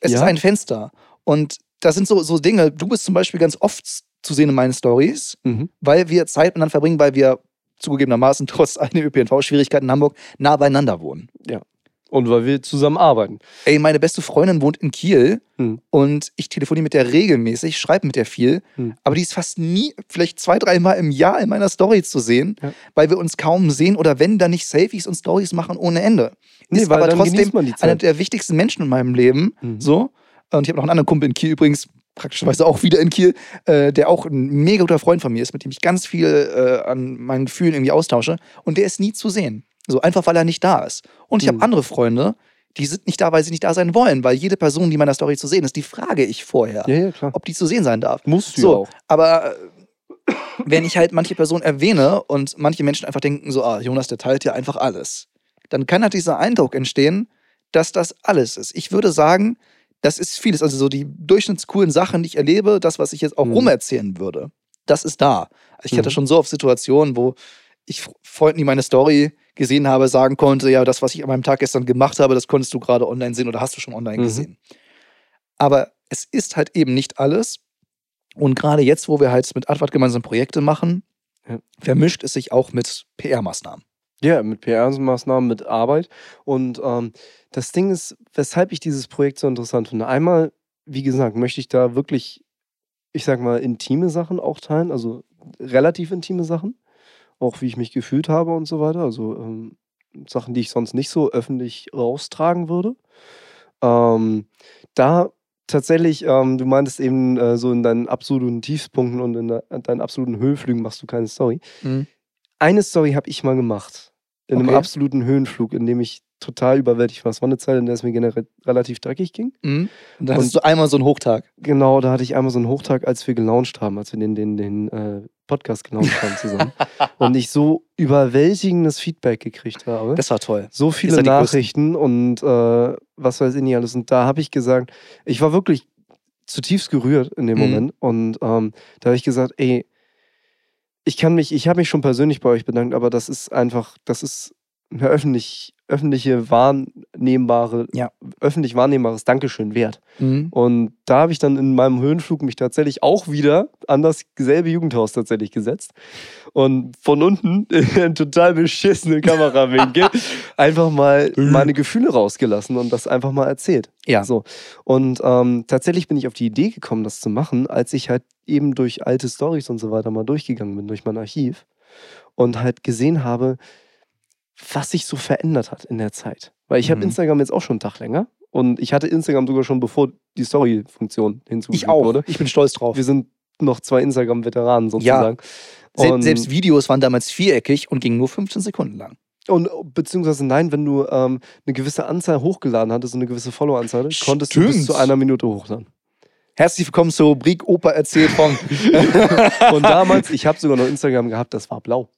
Es ja. ist ein Fenster. Und das sind so, so Dinge, du bist zum Beispiel ganz oft zu sehen in meinen Stories, mhm. weil wir Zeit miteinander verbringen, weil wir zugegebenermaßen trotz all der ÖPNV-Schwierigkeiten in Hamburg nah beieinander wohnen. Ja. Und weil wir zusammen arbeiten. Ey, meine beste Freundin wohnt in Kiel hm. und ich telefoniere mit der regelmäßig, schreibe mit der viel, hm. aber die ist fast nie, vielleicht zwei, dreimal im Jahr in meiner Story zu sehen, ja. weil wir uns kaum sehen oder wenn dann nicht Selfies und Stories machen ohne Ende. Nee, ist aber trotzdem einer der wichtigsten Menschen in meinem Leben. Mhm. So. Und ich habe noch einen anderen Kumpel in Kiel übrigens, praktischerweise auch wieder in Kiel, äh, der auch ein mega guter Freund von mir ist, mit dem ich ganz viel äh, an meinen Gefühlen irgendwie austausche. Und der ist nie zu sehen. So einfach, weil er nicht da ist. Und ich mhm. habe andere Freunde, die sind nicht da, weil sie nicht da sein wollen, weil jede Person, die in meiner Story zu sehen ist, die frage ich vorher, ja, ja, ob die zu sehen sein darf. Musst du so, auch. Aber äh, wenn ich halt manche Personen erwähne und manche Menschen einfach denken so, ah, Jonas, der teilt ja einfach alles, dann kann halt dieser Eindruck entstehen, dass das alles ist. Ich würde sagen, das ist vieles. Also so die durchschnittscoolen Sachen, die ich erlebe, das, was ich jetzt auch mhm. rumerzählen würde, das ist da. Ich mhm. hatte schon so oft Situationen, wo ich Freunden, die meine Story gesehen habe, sagen konnte, ja, das, was ich an meinem Tag gestern gemacht habe, das konntest du gerade online sehen oder hast du schon online mhm. gesehen. Aber es ist halt eben nicht alles. Und gerade jetzt, wo wir halt mit Advart gemeinsam Projekte machen, ja. vermischt es sich auch mit PR-Maßnahmen. Ja, mit PR-Maßnahmen, mit Arbeit. Und ähm, das Ding ist, weshalb ich dieses Projekt so interessant finde. Einmal, wie gesagt, möchte ich da wirklich, ich sag mal, intime Sachen auch teilen, also relativ intime Sachen auch wie ich mich gefühlt habe und so weiter. Also ähm, Sachen, die ich sonst nicht so öffentlich raustragen würde. Ähm, da tatsächlich, ähm, du meintest eben äh, so in deinen absoluten Tiefspunkten und in, de in deinen absoluten Höhenflügen machst du keine Story. Mhm. Eine Story habe ich mal gemacht. In okay. einem absoluten Höhenflug, in dem ich total überwältigt war. Es war eine Zeit, in der es mir generell relativ dreckig ging. Mhm. Und da hattest du einmal so einen Hochtag. Genau, da hatte ich einmal so einen Hochtag, als wir gelauncht haben, als wir den, den, den äh, Podcast gelauncht haben zusammen. und ich so überwältigendes Feedback gekriegt habe. Das war toll. So viele Nachrichten und äh, was weiß ich nicht alles. Und da habe ich gesagt, ich war wirklich zutiefst gerührt in dem mhm. Moment. Und ähm, da habe ich gesagt, ey, ich kann mich, ich habe mich schon persönlich bei euch bedankt, aber das ist einfach, das ist eine öffentlich, öffentliche wahrnehmbare, ja. öffentlich wahrnehmbares Dankeschön wert. Mhm. Und da habe ich dann in meinem Höhenflug mich tatsächlich auch wieder an das selbe Jugendhaus tatsächlich gesetzt und von unten in einen total beschissenen Kamerawinkel einfach mal mhm. meine Gefühle rausgelassen und das einfach mal erzählt. Ja. So. Und ähm, tatsächlich bin ich auf die Idee gekommen, das zu machen, als ich halt eben durch alte Stories und so weiter mal durchgegangen bin, durch mein Archiv und halt gesehen habe, was sich so verändert hat in der Zeit. Weil ich mhm. habe Instagram jetzt auch schon einen Tag länger und ich hatte Instagram sogar schon bevor die Story-Funktion hinzugefügt wurde. Ich bin stolz drauf. Wir sind noch zwei Instagram-Veteranen sozusagen. Ja. Sel selbst Videos waren damals viereckig und gingen nur 15 Sekunden lang. Und beziehungsweise nein, wenn du ähm, eine gewisse Anzahl hochgeladen hattest, eine gewisse Follow-Anzahl, konntest du bis zu einer Minute hochladen. Herzlich willkommen zur Rubrik Opa erzählt von. und damals, ich habe sogar noch Instagram gehabt, das war blau.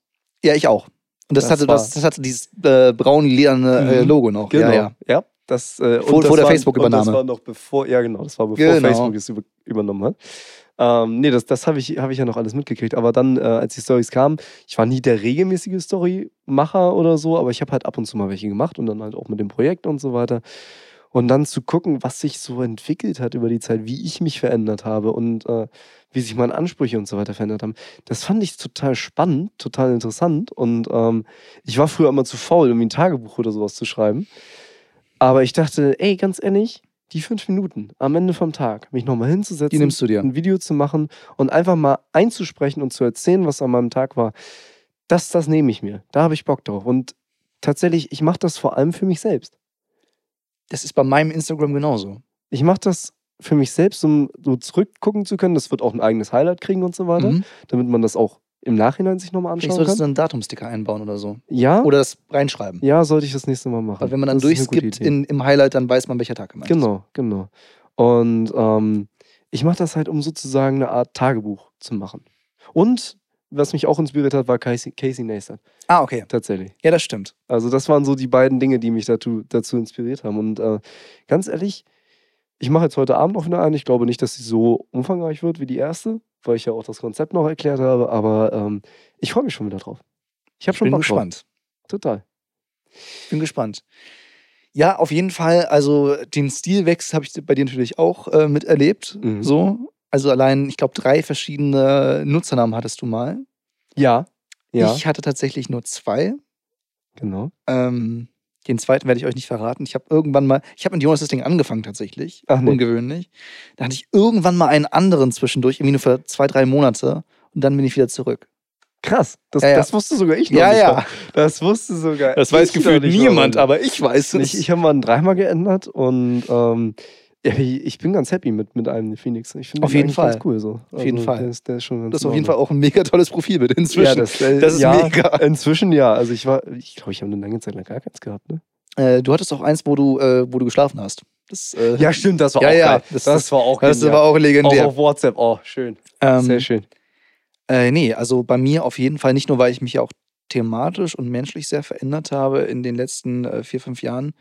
Ja, ich auch. Und das, das hatte, das, das hatte dieses äh, braun-lederne äh, mhm. Logo noch. Genau. Ja, ja. ja das, äh, vor, vor der Facebook-Übernahme. Das war noch bevor, ja genau, das war bevor genau. Facebook es über, übernommen hat. Ähm, nee, das, das habe ich, hab ich ja noch alles mitgekriegt. Aber dann, äh, als die Stories kamen, ich war nie der regelmäßige Storymacher oder so, aber ich habe halt ab und zu mal welche gemacht und dann halt auch mit dem Projekt und so weiter. Und dann zu gucken, was sich so entwickelt hat über die Zeit, wie ich mich verändert habe und äh, wie sich meine Ansprüche und so weiter verändert haben. Das fand ich total spannend, total interessant. Und ähm, ich war früher immer zu faul, irgendwie ein Tagebuch oder sowas zu schreiben. Aber ich dachte, ey, ganz ehrlich, die fünf Minuten am Ende vom Tag, mich nochmal hinzusetzen, ein Video zu machen und einfach mal einzusprechen und zu erzählen, was an meinem Tag war, das, das nehme ich mir. Da habe ich Bock drauf. Und tatsächlich, ich mache das vor allem für mich selbst. Das ist bei meinem Instagram genauso. Ich mache das für mich selbst, um so zurückgucken zu können. Das wird auch ein eigenes Highlight kriegen und so weiter, Mhm. damit man das auch im Nachhinein sich nochmal Vielleicht anschauen solltest du kann. einen Datumsticker einbauen oder so. Ja, Oder das reinschreiben. ja, sollte ich das nächste Mal machen. Weil wenn man dann Das durchskippt in, im Highlight, dann weiß man, welcher Tag gemeint ist. Genau, genau. Und ähm, ich mache das halt, um sozusagen eine Art Tagebuch zu machen. Und was mich auch inspiriert hat, war Casey, Casey Neistat. Ah, okay. Tatsächlich. Ja, das stimmt. Also das waren so die beiden Dinge, die mich dazu, dazu inspiriert haben. Und äh, ganz ehrlich, ich mache jetzt heute Abend noch eine. Ich glaube nicht, dass sie so umfangreich wird wie die erste, weil ich ja auch das Konzept noch erklärt habe. Aber ähm, ich freue mich schon wieder drauf. Ich habe schon Bin Bock drauf. gespannt. Total. Bin gespannt. Ja, auf jeden Fall. Also den Stilwechsel habe ich bei dir natürlich auch äh, miterlebt. Mhm. So. Also allein, ich glaube, drei verschiedene Nutzernamen hattest du mal. Ja. Ja, Ich hatte tatsächlich nur zwei. genau. Ähm, den zweiten werde ich euch nicht verraten. Ich habe irgendwann mal, ich habe mit Jonas das Ding angefangen tatsächlich. Ach nee. Ungewöhnlich. Da hatte ich irgendwann mal einen anderen zwischendurch, irgendwie nur für zwei, drei Monate. Und dann bin ich wieder zurück. Krass. Das, Ja, ja. das wusste sogar ich noch Ja, nicht. ja. mal. Das wusste sogar Das weiß gefühlt nicht niemand, aber ich weiß es. Ich, ich habe mal einen dreimal geändert und ähm, ja, ich ich bin ganz happy mit, mit einem Phoenix. Ich finde Auf jeden Fall. ganz cool so. Also, jeden Fall. Der ist, der ist schon das ist auf jeden Fall auch ein mega tolles Profilbild inzwischen. Ja, das, äh, Das ist ja, mega. Inzwischen ja. Also ich war, ich glaube, ich habe eine lange Zeit lang gar keins gehabt. Ne? Äh, du hattest auch eins, wo du, äh, wo du geschlafen hast. Das, äh, Ja, stimmt, das war Ja, auch ja, geil. das- Das, war auch das genial. war auch legendär. Auch auf WhatsApp. Oh, schön. ähm, Sehr schön. Äh, nee, also bei mir auf jeden Fall nicht nur, weil ich mich ja auch thematisch und menschlich sehr verändert habe in den letzten äh, vier, fünf Jahren,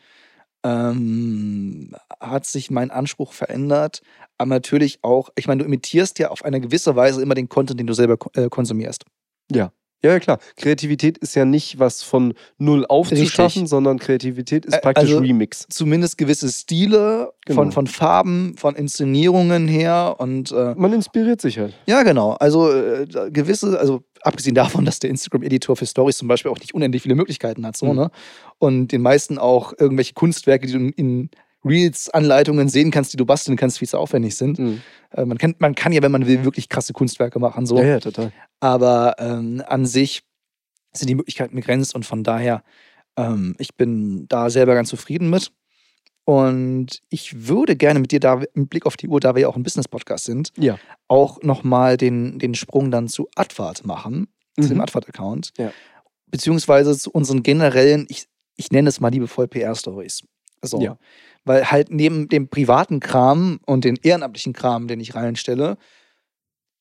ähm, hat sich mein Anspruch verändert. Aber natürlich auch, ich meine, du imitierst ja auf eine gewisse Weise immer den Content, den du selber äh, konsumierst. Ja, ja, klar. Kreativität ist ja nicht was von null aufzuschaffen, Richtig. sondern Kreativität ist praktisch also- Remix. Zumindest gewisse Stile Genau. von, von Farben, von Inszenierungen her und äh, Man inspiriert sich halt. Ja, genau. Also äh, gewisse, also abgesehen davon, dass der Instagram-Editor für Stories zum Beispiel auch nicht unendlich viele Möglichkeiten hat, so, Mhm. ne? Und den meisten auch irgendwelche Kunstwerke, die du in- Reels-Anleitungen sehen kannst, die du basteln kannst, viel zu aufwendig sind. Mhm. Äh, man, kann, man kann ja, wenn man will, wirklich krasse Kunstwerke machen, so. Ja, ja, total. Aber ähm, an sich sind die Möglichkeiten begrenzt und von daher, ähm, ich bin da selber ganz zufrieden mit. Und ich würde gerne mit dir da mit Blick auf die Uhr, da wir ja auch ein Business-Podcast sind, Ja. auch nochmal den, den Sprung dann zu Advart machen, zu dem Mhm. Advart-Account. Ja. Beziehungsweise zu unseren generellen, ich, ich nenne es mal liebevoll PR-Stories. So. Ja. Weil halt neben dem privaten Kram und den ehrenamtlichen Kram, den ich reinstelle,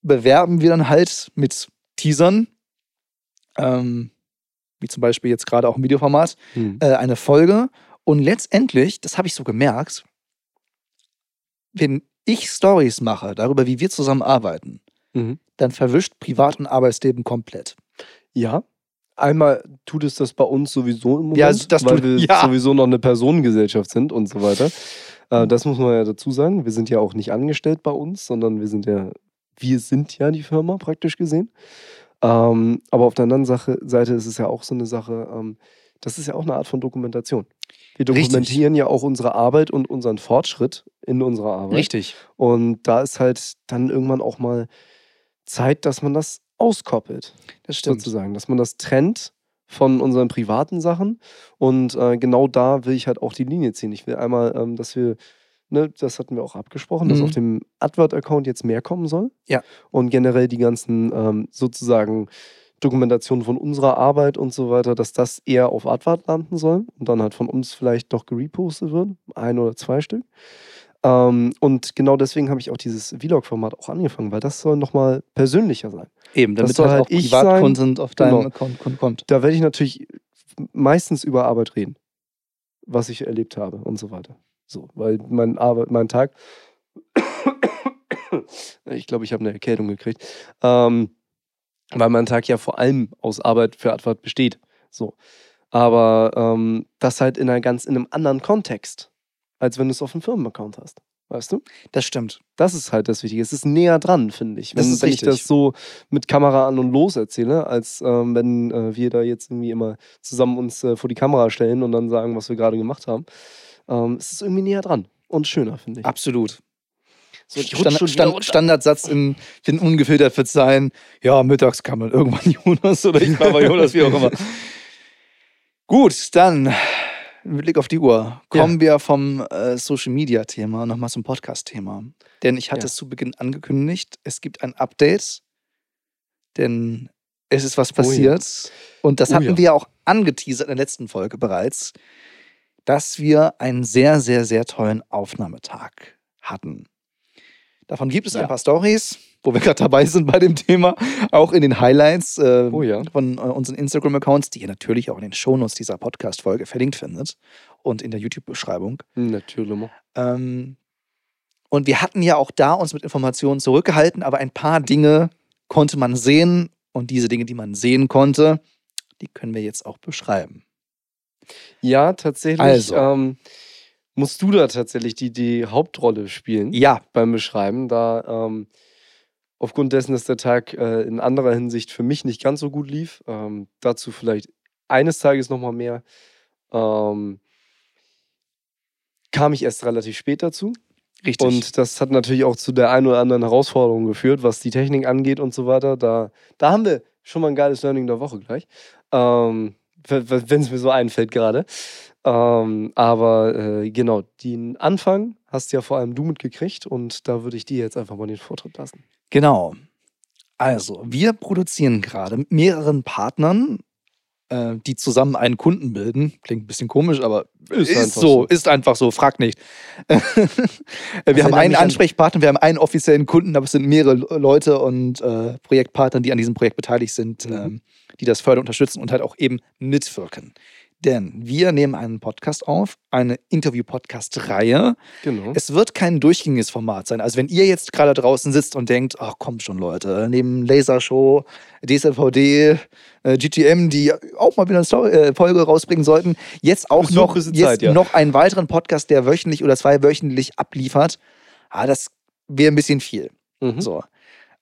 bewerben wir dann halt mit Teasern, ähm, wie zum Beispiel jetzt gerade auch im Videoformat, Mhm. äh, eine Folge. Und letztendlich, das habe ich so gemerkt, wenn ich Stories mache darüber, wie wir zusammen arbeiten, Mhm. dann verwischt Privat- und Arbeitsleben komplett. Ja. Einmal tut es das bei uns sowieso im Moment, Ja, das weil tut- wir ja. sowieso noch eine Personengesellschaft sind und so weiter. Äh, das muss man ja dazu sagen. Wir sind ja auch nicht angestellt bei uns, sondern wir sind ja, wir sind ja die Firma praktisch gesehen. Ähm, aber auf der anderen Sache, Seite ist es ja auch so eine Sache, ähm, das ist ja auch eine Art von Dokumentation. Wir Richtig. dokumentieren ja auch unsere Arbeit und unseren Fortschritt in unserer Arbeit. Richtig. Und da ist halt dann irgendwann auch mal Zeit, dass man das auskoppelt Das stimmt. sozusagen, dass man das trennt von unseren privaten Sachen. Und äh, genau da will ich halt auch die Linie ziehen. Ich will einmal, ähm, dass wir, ne, das hatten wir auch abgesprochen, dass Mhm. auf dem Advert-Account jetzt mehr kommen soll. Ja. Und generell die ganzen ähm, sozusagen Dokumentationen von unserer Arbeit und so weiter, dass das eher auf Advert landen soll und dann halt von uns vielleicht noch gerepostet wird. Ein oder zwei Stück. Ähm, und genau deswegen habe ich auch dieses Vlog-Format auch angefangen, weil das soll nochmal persönlicher sein. Eben, damit Das soll halt halt auch ich Privat-Content auf deinem Genau. Account kommt. da werde ich natürlich meistens über Arbeit reden, was ich erlebt habe und so weiter. So, weil mein Arbeit, mein Tag, ich glaube, ich habe eine Erkältung gekriegt, ähm, weil mein Tag ja vor allem aus Arbeit für Advert besteht. So, aber ähm, das halt in einer ganz in einem anderen Kontext, als wenn du es auf einem Firmenaccount hast, weißt du? Das stimmt. Das ist halt das Wichtige. Es ist näher dran, finde ich. Wenn, wenn ich das so mit Kamera an und los erzähle, als ähm, wenn äh, wir da jetzt irgendwie immer zusammen uns äh, vor die Kamera stellen und dann sagen, was wir gerade gemacht haben. Ähm, es ist irgendwie näher dran und schöner, finde ich. Absolut. So, ich rutsche Stand. Standardsatz in, in ungefiltert wird sein, ja, mittags kam dann irgendwann Jonas oder ich war bei Jonas, wie auch immer. Gut, dann mit Blick auf die Uhr, kommen wir vom äh, Social Media Thema nochmal zum Podcast Thema. Denn ich hatte Ja. es zu Beginn angekündigt, es gibt ein Update, denn es ist was Oh ja. passiert. Und das Oh hatten ja. wir auch angeteasert in der letzten Folge bereits, dass wir einen sehr, sehr, sehr tollen Aufnahmetag hatten. Davon gibt es Ja. ein paar Stories, wo wir gerade dabei sind bei dem Thema, auch in den Highlights äh, Oh ja. von äh, unseren Instagram-Accounts, die ihr natürlich auch in den Shownotes dieser Podcast-Folge verlinkt findet und in der YouTube-Beschreibung. Natürlich. Ähm, und wir hatten ja auch da uns mit Informationen zurückgehalten, aber ein paar Dinge konnte man sehen und diese Dinge, die man sehen konnte, die können wir jetzt auch beschreiben. Ja, tatsächlich. Also. Ähm, musst du da tatsächlich die, die Hauptrolle spielen Ja, beim Beschreiben, da ähm, aufgrund dessen, dass der Tag äh, in anderer Hinsicht für mich nicht ganz so gut lief. Ähm, dazu vielleicht eines Tages nochmal mehr. Ähm, kam ich erst relativ spät dazu. richtig. Und das hat natürlich auch zu der einen oder anderen Herausforderung geführt, was die Technik angeht und so weiter. Da, da haben wir schon mal ein geiles Learning der Woche gleich. Ähm, wenn es mir so einfällt gerade. Ähm, aber äh, genau, den Anfang hast ja vor allem du mitgekriegt und da würde ich dir jetzt einfach mal den Vortritt lassen. Genau. Also, wir produzieren gerade mit mehreren Partnern, äh, die zusammen einen Kunden bilden. Klingt ein bisschen komisch, aber Ist ist, einfach so, ist einfach so, frag nicht. wir haben erinnert einen mich an- Ansprechpartner, wir haben einen offiziellen Kunden, aber es sind mehrere Le- Leute und äh, Projektpartner, die an diesem Projekt beteiligt sind, Mhm. ähm, die das fördern, unterstützen und halt auch eben mitwirken. Denn wir nehmen einen Podcast auf, eine Interview-Podcast-Reihe. Genau. Es wird kein durchgängiges Format sein. Also wenn ihr jetzt gerade draußen sitzt und denkt, ach kommt schon Leute, neben Lasershow, DSLVD, äh, GTM, die auch mal wieder eine Story, äh, Folge rausbringen sollten, jetzt auch Ist noch jetzt Zeit, ja. noch einen weiteren Podcast, der wöchentlich oder zweiwöchentlich abliefert, ah, das wäre ein bisschen viel. Mhm. So.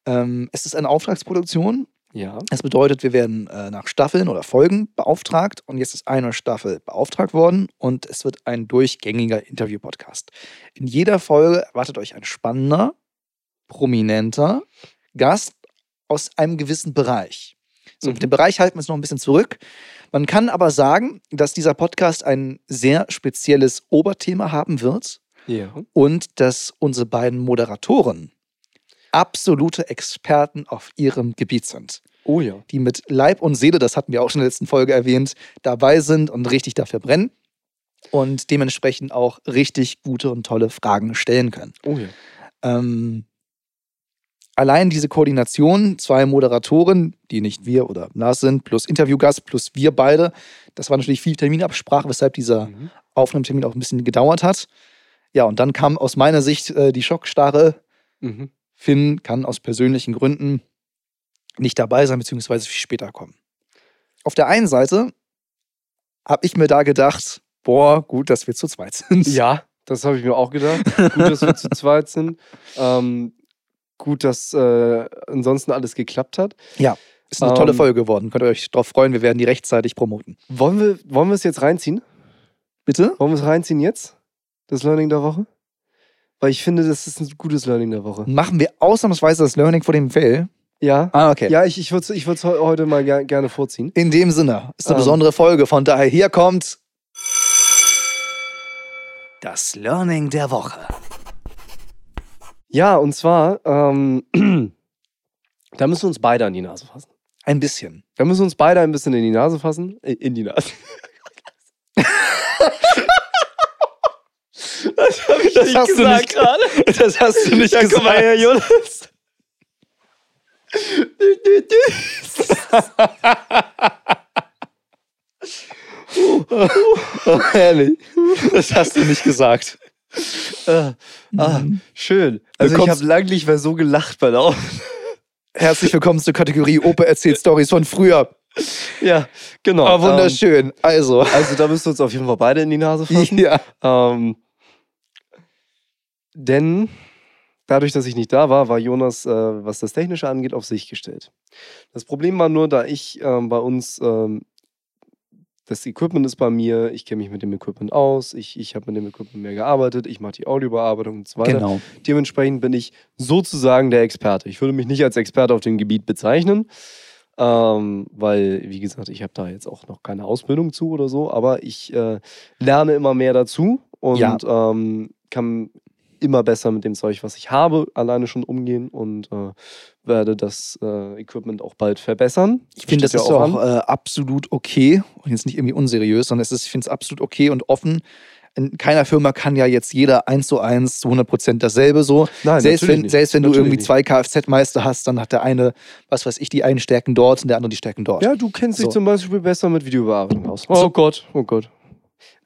Ähm, es ist eine Auftragsproduktion. Ja. Das bedeutet, wir werden äh, nach Staffeln oder Folgen beauftragt und jetzt ist eine Staffel beauftragt worden und es wird ein durchgängiger Interview-Podcast. In jeder Folge erwartet euch ein spannender, prominenter Gast aus einem gewissen Bereich. So, Mhm. dem Bereich halten wir uns noch ein bisschen zurück. Man kann aber sagen, dass dieser Podcast ein sehr spezielles Oberthema haben wird Ja. und dass unsere beiden Moderatoren absolute Experten auf ihrem Gebiet sind Oh ja. die mit Leib und Seele, das hatten wir auch schon in der letzten Folge erwähnt, dabei sind und richtig dafür brennen und dementsprechend auch richtig gute und tolle Fragen stellen können. Oh ja. Ähm, allein diese Koordination, zwei Moderatoren, die nicht wir oder Lars sind, plus Interviewgast, plus wir beide, das war natürlich viel Terminabsprache, weshalb dieser Mhm. Aufnahmetermin auch ein bisschen gedauert hat. Ja, und dann kam aus meiner Sicht äh, die Schockstarre. Mhm. Finn kann aus persönlichen Gründen nicht dabei sein, beziehungsweise viel später kommen. Auf der einen Seite habe ich mir da gedacht, boah, gut, dass wir zu zweit sind. Ja, das habe ich mir auch gedacht. Gut, dass wir zu zweit sind. Ähm, gut, dass äh, ansonsten alles geklappt hat. Ist eine tolle Ähm, Folge geworden. Könnt ihr euch darauf freuen, wir werden die rechtzeitig promoten. Wollen wir, wollen wir es jetzt reinziehen? Bitte? Wollen wir es reinziehen jetzt? Das Learning der Woche? Weil ich finde, das ist ein gutes Learning der Woche. Machen wir ausnahmsweise das Learning vor dem Fail? Ja. Ah, okay. Ja, ich, ich würde es ich würd's heute mal ger gerne vorziehen. In dem Sinne, ist eine Ähm. besondere Folge. Von daher, hier kommt das Learning der Woche. Ja, und zwar, ähm, da müssen wir uns beide an die Nase fassen. Ein bisschen. Da müssen wir uns beide ein bisschen in die Nase fassen. Äh, In die Nase. das habe ich Das nicht hast du gesagt nicht- gerade. Das hast du nicht Ja, guck mal her, Jonas. Oh, herrlich. Das hast du nicht gesagt. Ah, ah, schön. Also ich habe lang nicht mehr so gelacht bei der Herzlich willkommen zur Kategorie Opa erzählt Stories von früher. Ja, genau. Oh, wunderschön. Also, Ähm, also da müssen wir uns auf jeden Fall beide in die Nase fassen. ja. Ähm, denn dadurch, dass ich nicht da war, war Jonas, äh, was das Technische angeht, auf sich gestellt. Das Problem war nur, da ich ähm, bei uns, ähm, das Equipment ist bei mir, ich kenne mich mit dem Equipment aus, ich, ich habe mit dem Equipment mehr gearbeitet, ich mache die Audiobearbeitung und so weiter. Genau. Dementsprechend bin ich sozusagen der Experte. Ich würde mich nicht als Experte auf dem Gebiet bezeichnen. Ähm, weil, wie gesagt, ich habe da jetzt auch noch keine Ausbildung zu oder so, aber ich äh, lerne immer mehr dazu und Ja. ähm, kann immer besser mit dem Zeug, was ich habe, alleine schon umgehen und äh, werde das äh, Equipment auch bald verbessern. Ich finde, das ist auch an. äh, absolut okay und jetzt nicht irgendwie unseriös, sondern es ist, ich finde es absolut okay und offen. In keiner Firma kann ja jetzt jeder eins zu eins zu 100 Prozent dasselbe so. Nein, selbst wenn, nicht. selbst wenn du Natürlich irgendwie nicht. zwei Kfz-Meister hast, dann hat der eine, was weiß ich, die einen Stärken dort und der andere die Stärken dort. Ja, du kennst So. dich zum Beispiel besser mit Videobearbeitung aus. Oh Gott, oh Gott.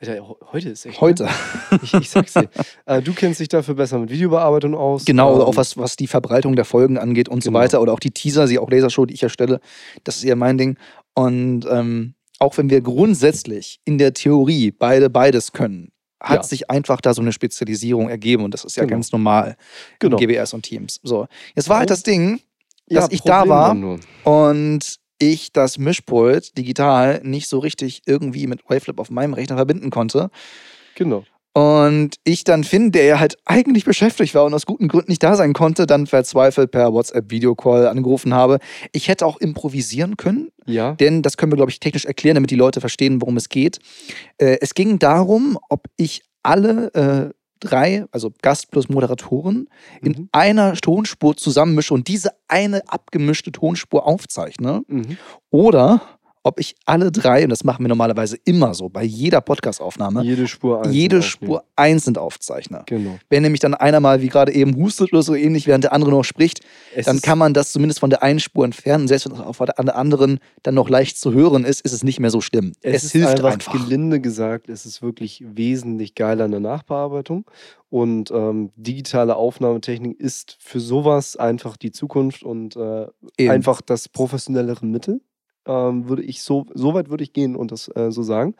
Alter, he- heute ist echt. Heute. Ne? Ich, ich sag's dir. äh, du kennst dich dafür besser mit Videobearbeitung aus. Genau, Ähm, auch was, was die Verbreitung der Folgen angeht und so Genau. weiter. Oder auch die Teaser, sie auch Lasershow, die ich erstelle. Das ist eher mein Ding. Und ähm, auch wenn wir grundsätzlich in der Theorie beide beides können, hat Ja. sich einfach da so eine Spezialisierung ergeben. Und das ist ja Genau. ganz normal Genau. in GBS und Teams. So, jetzt war halt das Ding, ja, dass ich da Problem war. dann nur. und ich das Mischpult digital nicht so richtig irgendwie mit Wavelab auf meinem Rechner verbinden konnte. Genau. Und ich dann Finn, der ja halt eigentlich beschäftigt war und aus guten Gründen nicht da sein konnte, dann verzweifelt per WhatsApp-Videocall angerufen habe. Ich hätte auch improvisieren können, Ja. denn das können wir, glaube ich, technisch erklären, damit die Leute verstehen, worum es geht. Äh, es ging darum, ob ich alle äh, drei, also Gast plus Moderatoren, in Mhm. einer Tonspur zusammenmische und diese eine abgemischte Tonspur aufzeichne Mhm. oder ob ich alle drei, und das machen wir normalerweise immer so, bei jeder Podcast-Aufnahme, Jede Spur einzeln jede aufnehmen. Spur einzeln aufzeichne. Genau. Wenn nämlich dann einer mal wie gerade eben hustet oder so ähnlich, während der andere noch spricht, Es dann kann man das zumindest von der einen Spur entfernen. Selbst wenn es auf der anderen dann noch leicht zu hören ist, ist es nicht mehr so schlimm. Es, ist hilft einfach, einfach. gelinde gesagt, es ist wirklich wesentlich geiler in der Nachbearbeitung. Und ähm, digitale Aufnahmetechnik ist für sowas einfach die Zukunft und äh, einfach das professionellere Mittel. Ähm, würde ich so, so weit würde ich gehen und das äh, so sagen.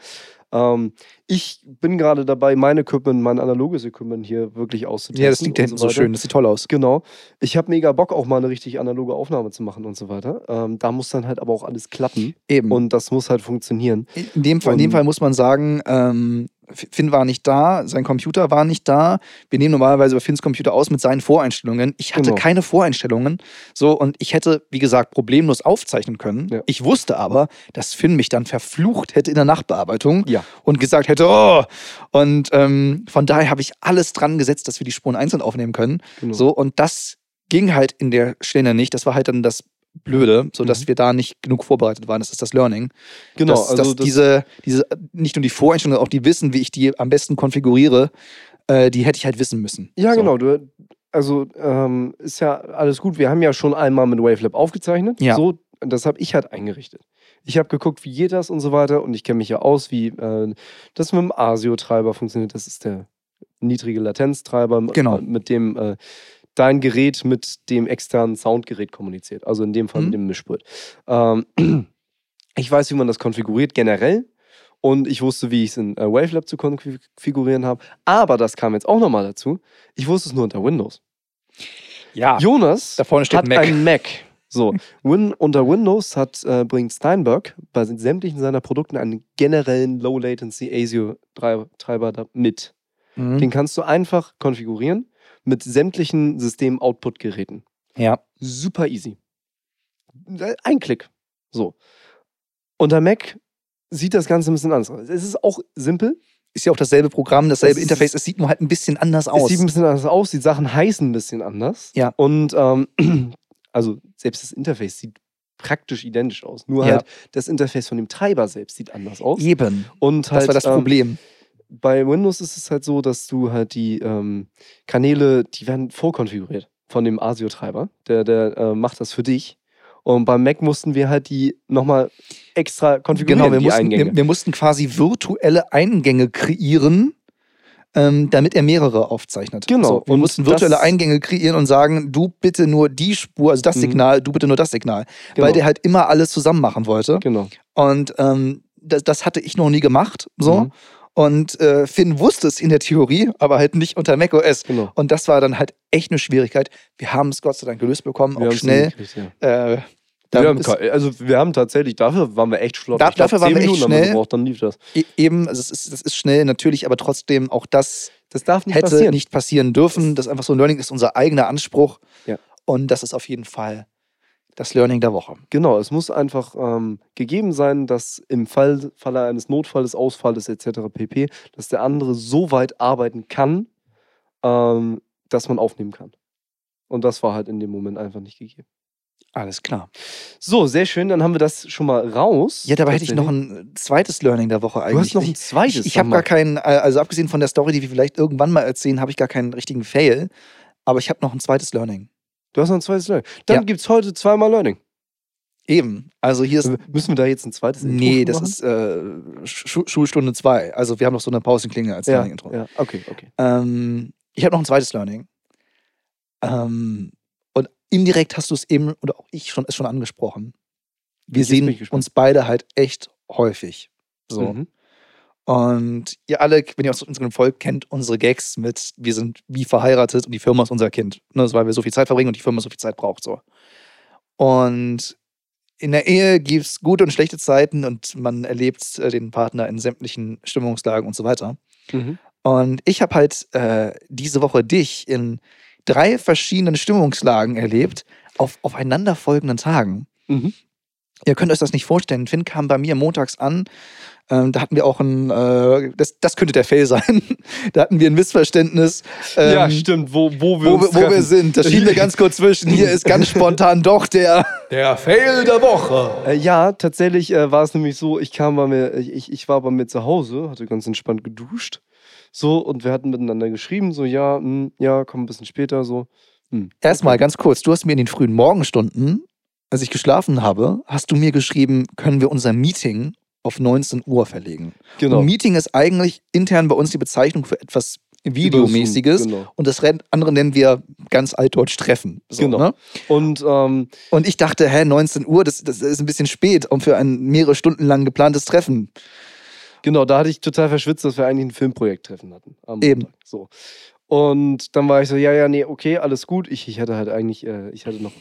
Ähm, ich bin gerade dabei, mein Equipment, mein analoges Equipment hier wirklich auszutesten. Ja, das liegt da hinten so weiter. schön. Das sieht toll aus. Genau. Ich habe mega Bock, auch mal eine richtig analoge Aufnahme zu machen und so weiter. Ähm, da muss dann halt aber auch alles klappen Eben. und das muss halt funktionieren. In dem, Fall, in dem Fall muss man sagen, ähm, Finn war nicht da, sein Computer war nicht da. Wir nehmen normalerweise über Finns Computer aus mit seinen Voreinstellungen. Ich hatte Genau. keine Voreinstellungen. So, und ich hätte, wie gesagt, problemlos aufzeichnen können. Ja. Ich wusste aber, dass Finn mich dann verflucht hätte in der Nachbearbeitung Ja. und gesagt hätte, oh! Und ähm, von daher habe ich alles dran gesetzt, dass wir die Spuren einzeln aufnehmen können. Genau. So, und das ging halt in der Stelle nicht. Das war halt dann das Blöde, sodass Mhm. wir da nicht genug vorbereitet waren. Das ist das Learning Genau, dass, also dass das- diese, diese, nicht nur die Voreinstellungen, auch die Wissen, wie ich die am besten konfiguriere, äh, die hätte ich halt wissen müssen. Ja, so. genau. Du, also ähm, ist ja alles gut. Wir haben ja schon einmal mit Wavelab aufgezeichnet. Ja. So, das habe ich halt eingerichtet. Ich habe geguckt, wie geht das und so weiter. Und ich kenne mich ja aus, wie äh, das mit dem ASIO-Treiber funktioniert. Das ist der niedrige Latenztreiber, Genau. mit dem äh, dein Gerät mit dem externen Soundgerät kommuniziert. Also in dem Fall Mhm. mit dem Mischpult. Ähm, ich weiß, wie man das konfiguriert generell. Und ich wusste, wie ich es in äh, Wavelab zu konfigurieren habe. Aber das kam jetzt auch nochmal dazu. Ich wusste es nur unter Windows. Ja. Jonas Da vorne steht hat Mac. einen Mac. So, Win, unter Windows hat, äh, bringt Steinberg bei sämtlichen seiner Produkten einen generellen Low Latency ASIO-Treiber da mit. Mhm. Den kannst du einfach konfigurieren mit sämtlichen System-Output-Geräten. Ja. Super easy. Ein Klick. So. Unter Mac sieht das Ganze ein bisschen anders aus. Es ist auch simpel. Ist ja auch dasselbe Programm, dasselbe Es Interface. Es sieht nur halt ein bisschen anders Es aus. sieht ein bisschen anders aus. Die Sachen heißen ein bisschen anders. Ja. Und ähm, also selbst das Interface sieht praktisch identisch aus. Nur Ja. halt das Interface von dem Treiber selbst sieht anders aus. Eben. Und halt Das war das ähm, Problem. Bei Windows ist es halt so, dass du halt die ähm, Kanäle, die werden vorkonfiguriert von dem ASIO-Treiber. Der, der äh, macht das für dich. Und beim Mac mussten wir halt die nochmal extra konfigurieren, Genau, wir die mussten, Eingänge. wir, wir mussten quasi virtuelle Eingänge kreieren, ähm, damit er mehrere aufzeichnet. Genau. So, wir Und mussten virtuelle Eingänge kreieren und sagen, du bitte nur die Spur, also das Mhm. Signal, du bitte nur das Signal. genau. Weil der halt immer alles zusammen machen wollte. genau. Und ähm, das, das hatte ich noch nie gemacht. So. Mhm. Und äh, Finn wusste es in der Theorie, aber halt nicht unter macOS. genau. Und das war dann halt echt eine Schwierigkeit. Wir haben es Gott sei Dank gelöst bekommen, auch haben's schnell. hingekriegt, ja. Äh, Wir haben, also wir haben tatsächlich, dafür waren wir echt flott. Da- dafür waren wir echt Minuten wir schnell. gebraucht, dann lief das. e- eben, also es ist, das ist schnell natürlich, aber trotzdem auch das Das darf nicht hätte passieren. nicht passieren dürfen. Das ist einfach so ein Learning, ist unser eigener Anspruch. Ja. Und das ist auf jeden Fall Das Learning der Woche. Genau, es muss einfach ähm, gegeben sein, dass im Fall, Falle eines Notfalles, Ausfalles etc. pp., dass der andere so weit arbeiten kann, ähm, dass man aufnehmen kann. Und das war halt in dem Moment einfach nicht gegeben. Alles klar. So, sehr schön, dann haben wir das schon mal raus. Ja, dabei hätte ich noch ein zweites Learning der Woche eigentlich. Du hast noch ein zweites. Ich, ich habe gar keinen, also abgesehen von der Story, die wir vielleicht irgendwann mal erzählen, habe ich gar keinen richtigen Fail. Aber ich habe noch ein zweites Learning. Du hast noch ein zweites Learning. Dann Ja. gibt es heute zweimal Learning. Eben. Also hier ist. Müssen wir da jetzt ein zweites Intro Nee, das machen? ist äh, Schu Schulstunde 2. Also wir haben noch so eine Pausenklinge als ja, Learning-Intro. ja, okay, okay. Ähm, ich habe noch ein zweites Learning. Ähm, und indirekt hast du es eben, oder auch ich schon, es schon angesprochen. Wir sehen ich gespannt. uns beide halt echt häufig. So. Mhm. Und ihr alle, wenn ihr aus unserem Volk kennt, unsere Gags mit, wir sind wie verheiratet und die Firma ist unser Kind. Ne, das ist, weil wir so viel Zeit verbringen und die Firma so viel Zeit braucht. So. Und in der Ehe gibt es gute und schlechte Zeiten und man erlebt äh, den Partner in sämtlichen Stimmungslagen und so weiter. Mhm. Und ich habe halt äh, diese Woche dich in drei verschiedenen Stimmungslagen erlebt, auf aufeinanderfolgenden Tagen. Mhm. Ihr könnt euch das nicht vorstellen. Finn kam bei mir montags an. Ähm, da hatten wir auch ein, äh, das, das könnte der Fail sein. da hatten wir ein Missverständnis. Ähm, ja, stimmt, wo, wo wir wo, wo wir sind. Das schieben wir ganz kurz zwischen. Hier ist ganz spontan doch der. Der Fail der Woche. Äh, ja, tatsächlich äh, war es nämlich so, ich kam bei mir, ich, ich war bei mir zu Hause, hatte ganz entspannt geduscht. So, und wir hatten miteinander geschrieben, so, ja, hm, ja, komm ein bisschen später, so. Hm. Erstmal ganz kurz. Du hast mir in den frühen Morgenstunden, als ich geschlafen habe, hast du mir geschrieben, können wir unser Meeting auf 19 Uhr verlegen. Genau. Und Meeting ist eigentlich intern bei uns die Bezeichnung für etwas Videomäßiges. Genau. Und das andere nennen wir ganz altdeutsch Treffen. So, Genau. Ne? Und ähm, Und ich dachte, hä, 19 Uhr, das, das ist ein bisschen spät, um für ein mehrere Stunden lang geplantes Treffen. genau, da hatte ich total verschwitzt, dass wir eigentlich ein Filmprojekttreffen hatten. Am Eben. Montag. So. Und dann war ich so, ja, ja, nee, okay, alles gut. Ich, ich hatte halt eigentlich, äh, ich hatte noch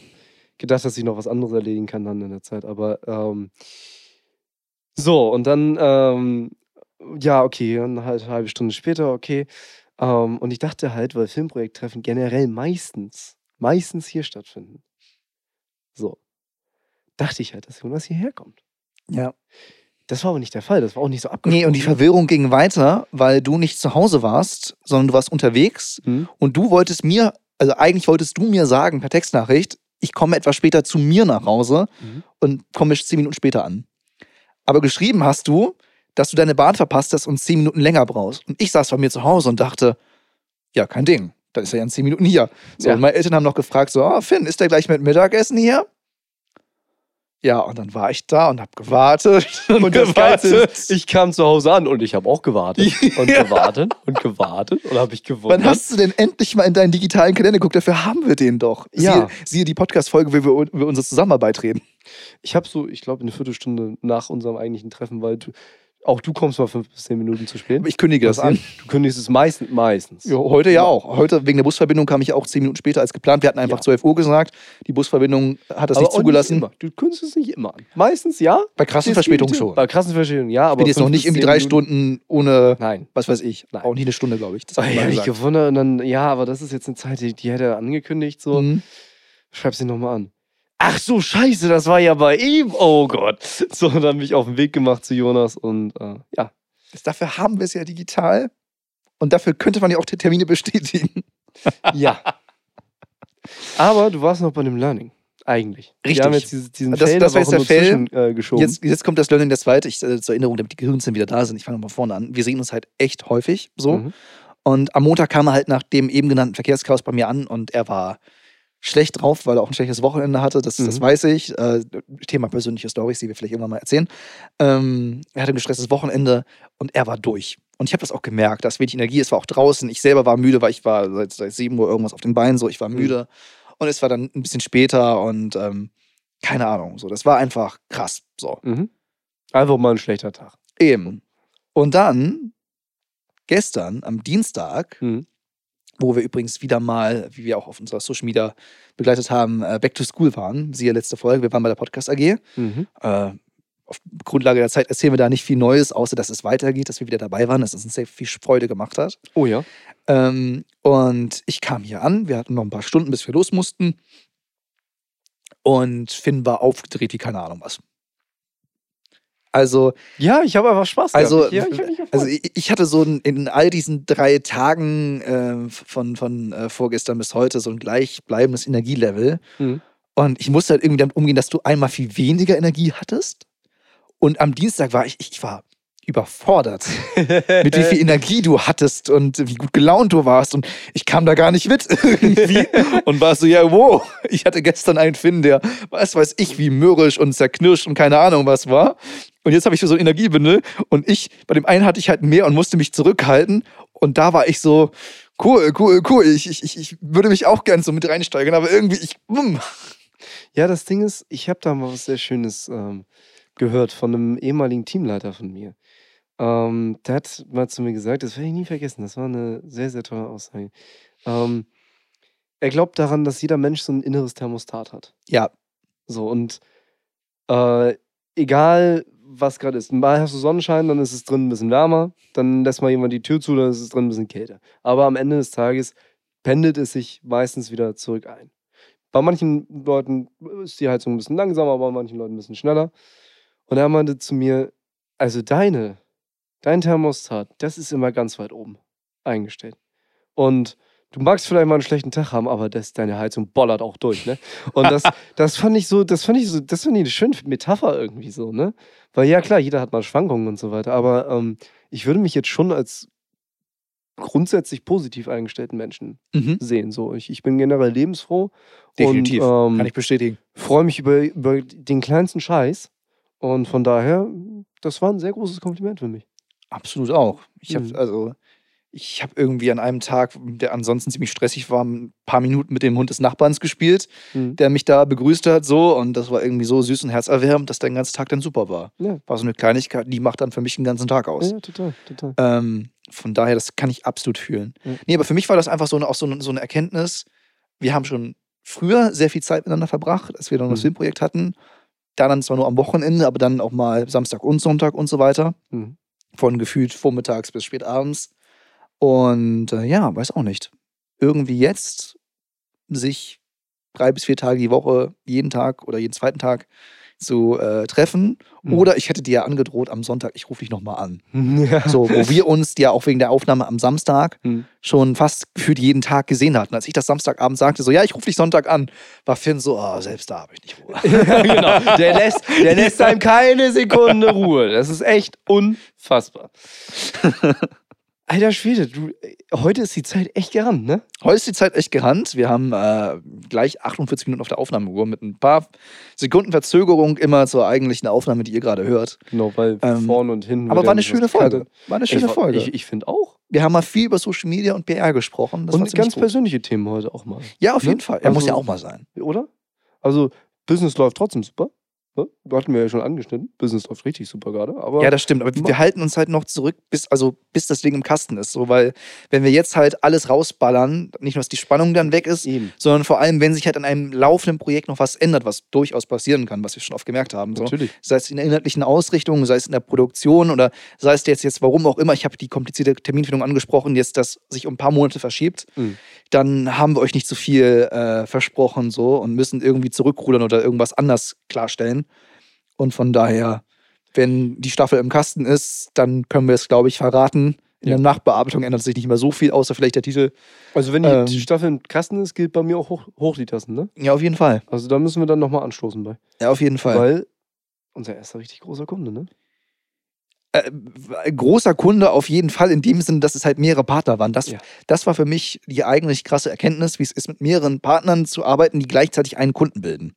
gedacht, dass ich noch was anderes erledigen kann dann in der Zeit. Aber ähm, so, und dann, ähm, ja, okay, dann halt eine halbe Stunde später, okay. Ähm, und ich dachte halt, weil Filmprojekttreffen generell meistens, meistens hier stattfinden. So. Dachte ich halt, dass Jonas hierher kommt. Ja. Das war aber nicht der Fall, das war auch nicht so abgesprochen. Nee, und die Verwirrung ging weiter, weil du nicht zu Hause warst, sondern du warst unterwegs Hm? und du wolltest mir, also eigentlich wolltest du mir sagen per Textnachricht, ich komme etwas später zu mir nach Hause Mhm. und komme zehn Minuten später an. Aber geschrieben hast du, dass du deine Bahn verpasst hast und zehn Minuten länger brauchst. Und ich saß bei mir zu Hause und dachte, ja, kein Ding. Dann ist er ja in zehn Minuten hier. So, Ja. und meine Eltern haben noch gefragt, so, ah, Finn, ist der gleich mit Mittagessen hier? Ja, und dann war ich da und hab gewartet und, Und das Geilste ist, ich kam zu Hause an und ich habe auch gewartet und Ja. gewartet und gewartet und habe ich gewonnen. Wann hast du denn endlich mal in deinen digitalen Kalender geguckt? Dafür haben wir den doch. Ja. Siehe, siehe die Podcast-Folge, wo wir über unsere Zusammenarbeit reden. Ich habe so, ich glaube, eine Viertelstunde nach unserem eigentlichen Treffen, weil du, auch du kommst mal fünf bis zehn Minuten zu spät. Ich kündige das an. Du kündigst es meistens. meistens. Ja, heute ja auch. Heute wegen der Busverbindung kam ich auch zehn Minuten später als geplant. Wir hatten einfach Ja. 12 Uhr gesagt. Die Busverbindung hat das Aber nicht zugelassen. immer. Du kündigst es nicht immer an. Meistens ja. Bei krassen Verspätungen schon. Bei krassen Verspätungen ja, Ich aber. bin jetzt noch nicht irgendwie drei Minuten- Stunden ohne, Nein. was weiß ich, Nein. auch nicht eine Stunde, glaube ich. Das hat ich habe mich gewundert und dann, ja, aber das ist jetzt eine Zeit, die, die hätte er angekündigt, so. Mhm. Schreib sie nochmal an. Ach so, scheiße, das war ja bei ihm. Oh Gott. So, dann habe ich auf den Weg gemacht zu Jonas und äh, ja. Dafür haben wir es ja digital. Und dafür könnte man ja auch die Termine bestätigen. Ja. Aber du warst noch bei dem Learning. Eigentlich. Richtig. Wir haben jetzt diesen, diesen Das- Fail das war jetzt der Fail. äh, geschoben. Jetzt, jetzt kommt das Learning der zweite. Ich, äh, zur Erinnerung, damit die Gehirnzellen wieder da sind. Ich fange nochmal vorne an. Wir sehen uns halt echt häufig so. Mhm. Und am Montag kam er halt nach dem eben genannten Verkehrschaos bei mir an und er war schlecht drauf, weil er auch ein schlechtes Wochenende hatte. Das, das Mhm. weiß ich. Äh, Thema persönliche Stories, die wir vielleicht irgendwann mal erzählen. Ähm, er hatte ein gestresstes Wochenende und er war durch. Und ich habe das auch gemerkt, dass wenig Energie. Es war auch draußen. Ich selber war müde, weil ich war seit, seit 7 Uhr irgendwas auf den Beinen so. Ich war Mhm. müde. Und es war dann ein bisschen später und ähm, keine Ahnung. So, das war einfach krass. So. Mhm. Einfach mal ein schlechter Tag. Eben. Und dann, gestern, am Dienstag, Mhm. Wo wir übrigens wieder mal, wie wir auch auf unserer Social Media begleitet haben, äh, Back to School waren. Siehe letzte Folge, wir waren bei der Podcast AG. Mhm. Äh, auf Grundlage der Zeit erzählen wir da nicht viel Neues, außer dass es weitergeht, dass wir wieder dabei waren, dass es uns sehr viel Freude gemacht hat. Oh ja. Ähm, und ich kam hier an, wir hatten noch ein paar Stunden, bis wir los mussten. Und Finn war aufgedreht wie keine Ahnung was. Also, Ja, ich habe einfach Spaß Also. Ja, ich also ich, ich hatte so in, in all diesen drei Tagen äh, von, von äh, vorgestern bis heute so ein gleichbleibendes Energielevel. Mhm. Und ich musste halt irgendwie damit umgehen, dass du einmal viel weniger Energie hattest. Und am Dienstag war ich, ich war überfordert, mit wie viel Energie du hattest und wie gut gelaunt du warst. Und ich kam da gar nicht mit irgendwie. Und war so, ja, wow. Ich hatte gestern einen Finn, der, was weiß ich, wie mürrisch und zerknirscht und keine Ahnung was war. Und jetzt habe ich so ein Energiebündel. Und ich, bei dem einen hatte ich halt mehr und musste mich zurückhalten. Und da war ich so, cool, cool, cool. Ich, ich, ich- würde mich auch gern so mit reinsteigern, aber irgendwie, ich, bumm. Ja, das Ding ist, ich habe da mal was sehr Schönes ähm, gehört von einem ehemaligen Teamleiter von mir. Ähm, der hat mal zu mir gesagt, das werde ich nie vergessen, das war eine sehr, sehr tolle Aussage. Ähm, er glaubt daran, dass jeder Mensch so ein inneres Thermostat hat. Ja, So, und äh, egal was gerade ist, mal hast du Sonnenschein, dann ist es drin ein bisschen wärmer, dann lässt mal jemand die Tür zu, dann ist es drin ein bisschen kälter. Aber am Ende des Tages pendelt es sich meistens wieder zurück ein. Bei manchen Leuten ist die Heizung ein bisschen langsamer, bei manchen Leuten ein bisschen schneller. Und er meinte zu mir, also deine, dein Thermostat, das ist immer ganz weit oben eingestellt. Und du magst vielleicht mal einen schlechten Tag haben, aber das, deine Heizung bollert auch durch, ne? Und das, das fand ich so, das fand ich so, das fand ich eine schöne Metapher irgendwie so, ne? Weil ja klar, jeder hat mal Schwankungen und so weiter, aber ähm, ich würde mich jetzt schon als grundsätzlich positiv eingestellten Menschen mhm. sehen. So, ich, ich bin generell lebensfroh definitiv. und Kann ähm, ich bestätigen. freue mich über, über den kleinsten Scheiß. Und von daher, das war ein sehr großes Kompliment für mich. Absolut auch. Ich habe Mhm. also ich habe irgendwie an einem Tag, der ansonsten ziemlich stressig war, ein paar Minuten mit dem Hund des Nachbarns gespielt, Mhm. der mich da begrüßt hat so und das war irgendwie so süß und herzerwärmend, dass der ganze Tag dann super war. Ja. War so eine Kleinigkeit, die macht dann für mich den ganzen Tag aus. Ja, total, total. Ähm, von daher, das kann ich absolut fühlen. Ja. Nee, aber für mich war das einfach so eine, auch so eine, so eine Erkenntnis. Wir haben schon früher sehr viel Zeit miteinander verbracht, als wir dann das Mhm. Filmprojekt hatten. Da dann zwar nur am Wochenende, aber dann auch mal Samstag und Sonntag und so weiter. Mhm. Von gefühlt vormittags bis spät abends. Und äh, ja, weiß auch nicht. Irgendwie jetzt sich drei bis vier Tage die Woche, jeden Tag oder jeden zweiten Tag zu äh, treffen. Mhm. Oder ich hätte dir ja angedroht am Sonntag, ich rufe dich nochmal an. Ja. So, wo wir uns ja auch wegen der Aufnahme am Samstag Mhm. schon fast gefühlt jeden Tag gesehen hatten. Als ich das Samstagabend sagte, so, ja, ich rufe dich Sonntag an, war Finn so, oh, selbst da habe ich nicht Ruhe. genau. Der lässt, der lässt einem keine Sekunde Ruhe. Das ist echt unfassbar. Alter Schwede, du, heute ist die Zeit echt gerannt, ne? Heute ist die Zeit echt gerannt. Wir haben äh, gleich 48 Minuten auf der Aufnahmeuhr mit ein paar Sekunden Verzögerung immer zur eigentlichen Aufnahme, die ihr gerade hört. Genau, weil Ähm, vorne und hinten. Aber war eine schöne Folge. gecuttet. War eine schöne ich, Folge. Ich, ich finde auch. wir haben mal viel über Social Media und PR gesprochen. Das und ganz gut. persönliche Themen heute auch mal. Ja, auf ne? jeden Fall. Er muss Also- ja auch mal sein. Oder? Also, Business läuft trotzdem super. Ne? Hatten wir ja schon angeschnitten. Business läuft richtig super gerade. Aber Ja, das stimmt. Aber wir halten uns halt noch zurück, bis, also, bis das Ding im Kasten ist. So, weil, wenn wir jetzt halt alles rausballern, nicht nur, dass die Spannung dann weg ist, eben. sondern vor allem, wenn sich halt an einem laufenden Projekt noch was ändert, was durchaus passieren kann, was wir schon oft gemerkt haben. So. Natürlich. Sei es in der inhaltlichen Ausrichtung, sei es in der Produktion oder sei es jetzt, jetzt warum auch immer, ich habe die komplizierte Terminfindung angesprochen, jetzt das sich um ein paar Monate verschiebt, Mhm. dann haben wir euch nicht zu viel äh, versprochen so und müssen irgendwie zurückrudern oder irgendwas anders klarstellen. Und von daher, wenn die Staffel im Kasten ist, dann können wir es, glaube ich, verraten. In Ja. der Nachbearbeitung ändert sich nicht mehr so viel, außer vielleicht der Titel. Also, wenn die Ähm. Staffel im Kasten ist, gilt bei mir auch hoch, hoch die Tassen, ne? Ja, auf jeden Fall. Also, da müssen wir dann nochmal anstoßen bei. Ja, auf jeden Fall. Weil unser erster richtig großer Kunde, ne? äh, großer Kunde auf jeden Fall in dem Sinne, dass es halt mehrere Partner waren. Das, Ja. das war für mich die eigentlich krasse Erkenntnis, wie es ist, mit mehreren Partnern zu arbeiten, die gleichzeitig einen Kunden bilden.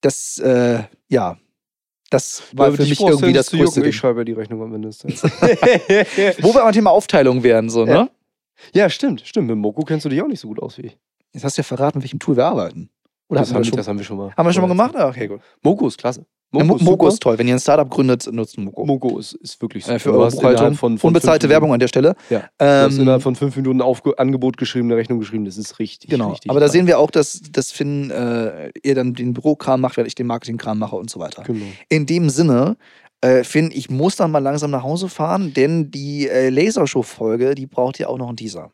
Das, äh, ja, das war für mich irgendwie das jucken, größte Ding. Ich schreibe die Rechnung am Ende des Tages. Wo wir beim Thema Aufteilung wären, so, ne? Ja. stimmt, stimmt. Mit Moko kennst du dich auch nicht so gut aus wie ich. Jetzt hast du ja verraten, mit welchem Tool wir arbeiten. Oder das, haben wir, schon, das haben wir schon mal. haben wir schon mal gemacht? Ah, okay, gut. Moko ist klasse. Ja, Mo- Moko ist toll. Wenn ihr ein Startup gründet, nutzt Moko. Moko ist, ist wirklich super. Äh, für Du eure Buchhaltung. Von, von Unbezahlte Werbung an der Stelle. Ja, du hast Ähm, innerhalb von fünf Minuten Aufge Angebot geschrieben, eine Rechnung geschrieben. Das ist richtig, Genau, richtig aber da sehen wir auch, dass, dass Finn äh, ihr dann den Bürokram macht, während ich den Marketingkram mache und so weiter. Genau. In dem Sinne, äh, Finn, ich muss dann mal langsam nach Hause fahren, denn die äh, Lasershow-Folge, die braucht ja auch noch einen Teaser.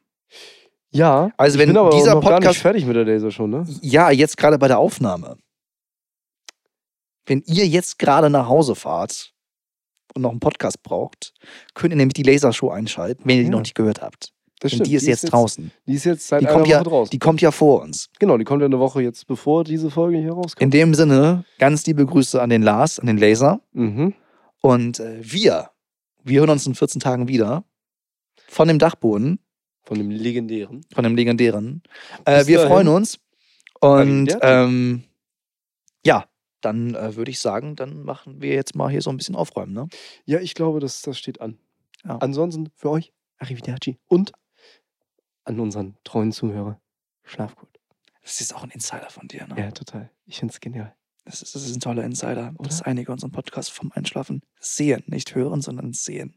Ja, Also ich wenn bin aber dieser noch gar nicht Podcast- fertig mit der Lasershow, ne? Ja, jetzt gerade bei der Aufnahme. Wenn ihr jetzt gerade nach Hause fahrt und noch einen Podcast braucht, könnt ihr nämlich die Lasershow einschalten, wenn ihr die Ja. noch nicht gehört habt. Das Denn die ist jetzt draußen. Die ist jetzt seit Die einer kommt Woche ja- draußen. Die kommt ja vor uns. genau, die kommt ja eine Woche jetzt, bevor diese Folge hier rauskommt. In dem Sinne, ganz liebe Grüße an den Lars, an den Laser. mhm. Und äh, wir, wir hören uns in 14 Tagen wieder. Von dem Dachboden, Von dem legendären. von dem legendären. Äh, wir dahin. freuen uns. Und ähm, ja, dann äh, würde ich sagen, dann machen wir jetzt mal hier so ein bisschen aufräumen. Ne? Ja, ich glaube, das, das steht an. Ja. Ansonsten für euch, Arrivederci. Und an unseren treuen Zuhörer, schlaf gut. Das ist auch ein Insider von dir. Ne? Ja, total. Ich finde es genial. Das, ist, das ist ein toller Insider, Oder? dass einige unseren Podcast vom Einschlafen sehen. Nicht hören, sondern sehen.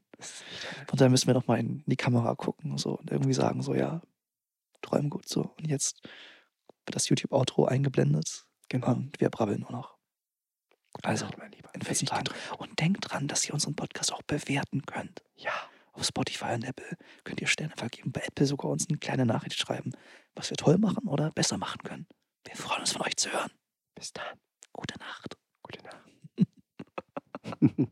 Und dann müssen wir noch mal in die Kamera gucken und so und irgendwie sagen so, ja, träumen gut so. Und jetzt wird das YouTube-Outro eingeblendet Genau. und wir brabbeln nur noch. Also, mein Lieber. in 14 Richtig Tagen. geträumt. Und denkt dran, dass ihr unseren Podcast auch bewerten könnt. Ja. Auf Spotify und Apple könnt ihr Sterne vergeben. Bei Apple sogar uns eine kleine Nachricht schreiben, was wir toll machen oder besser machen können. Wir freuen uns von euch zu hören. Bis dann. Gute Nacht. Gute Nacht.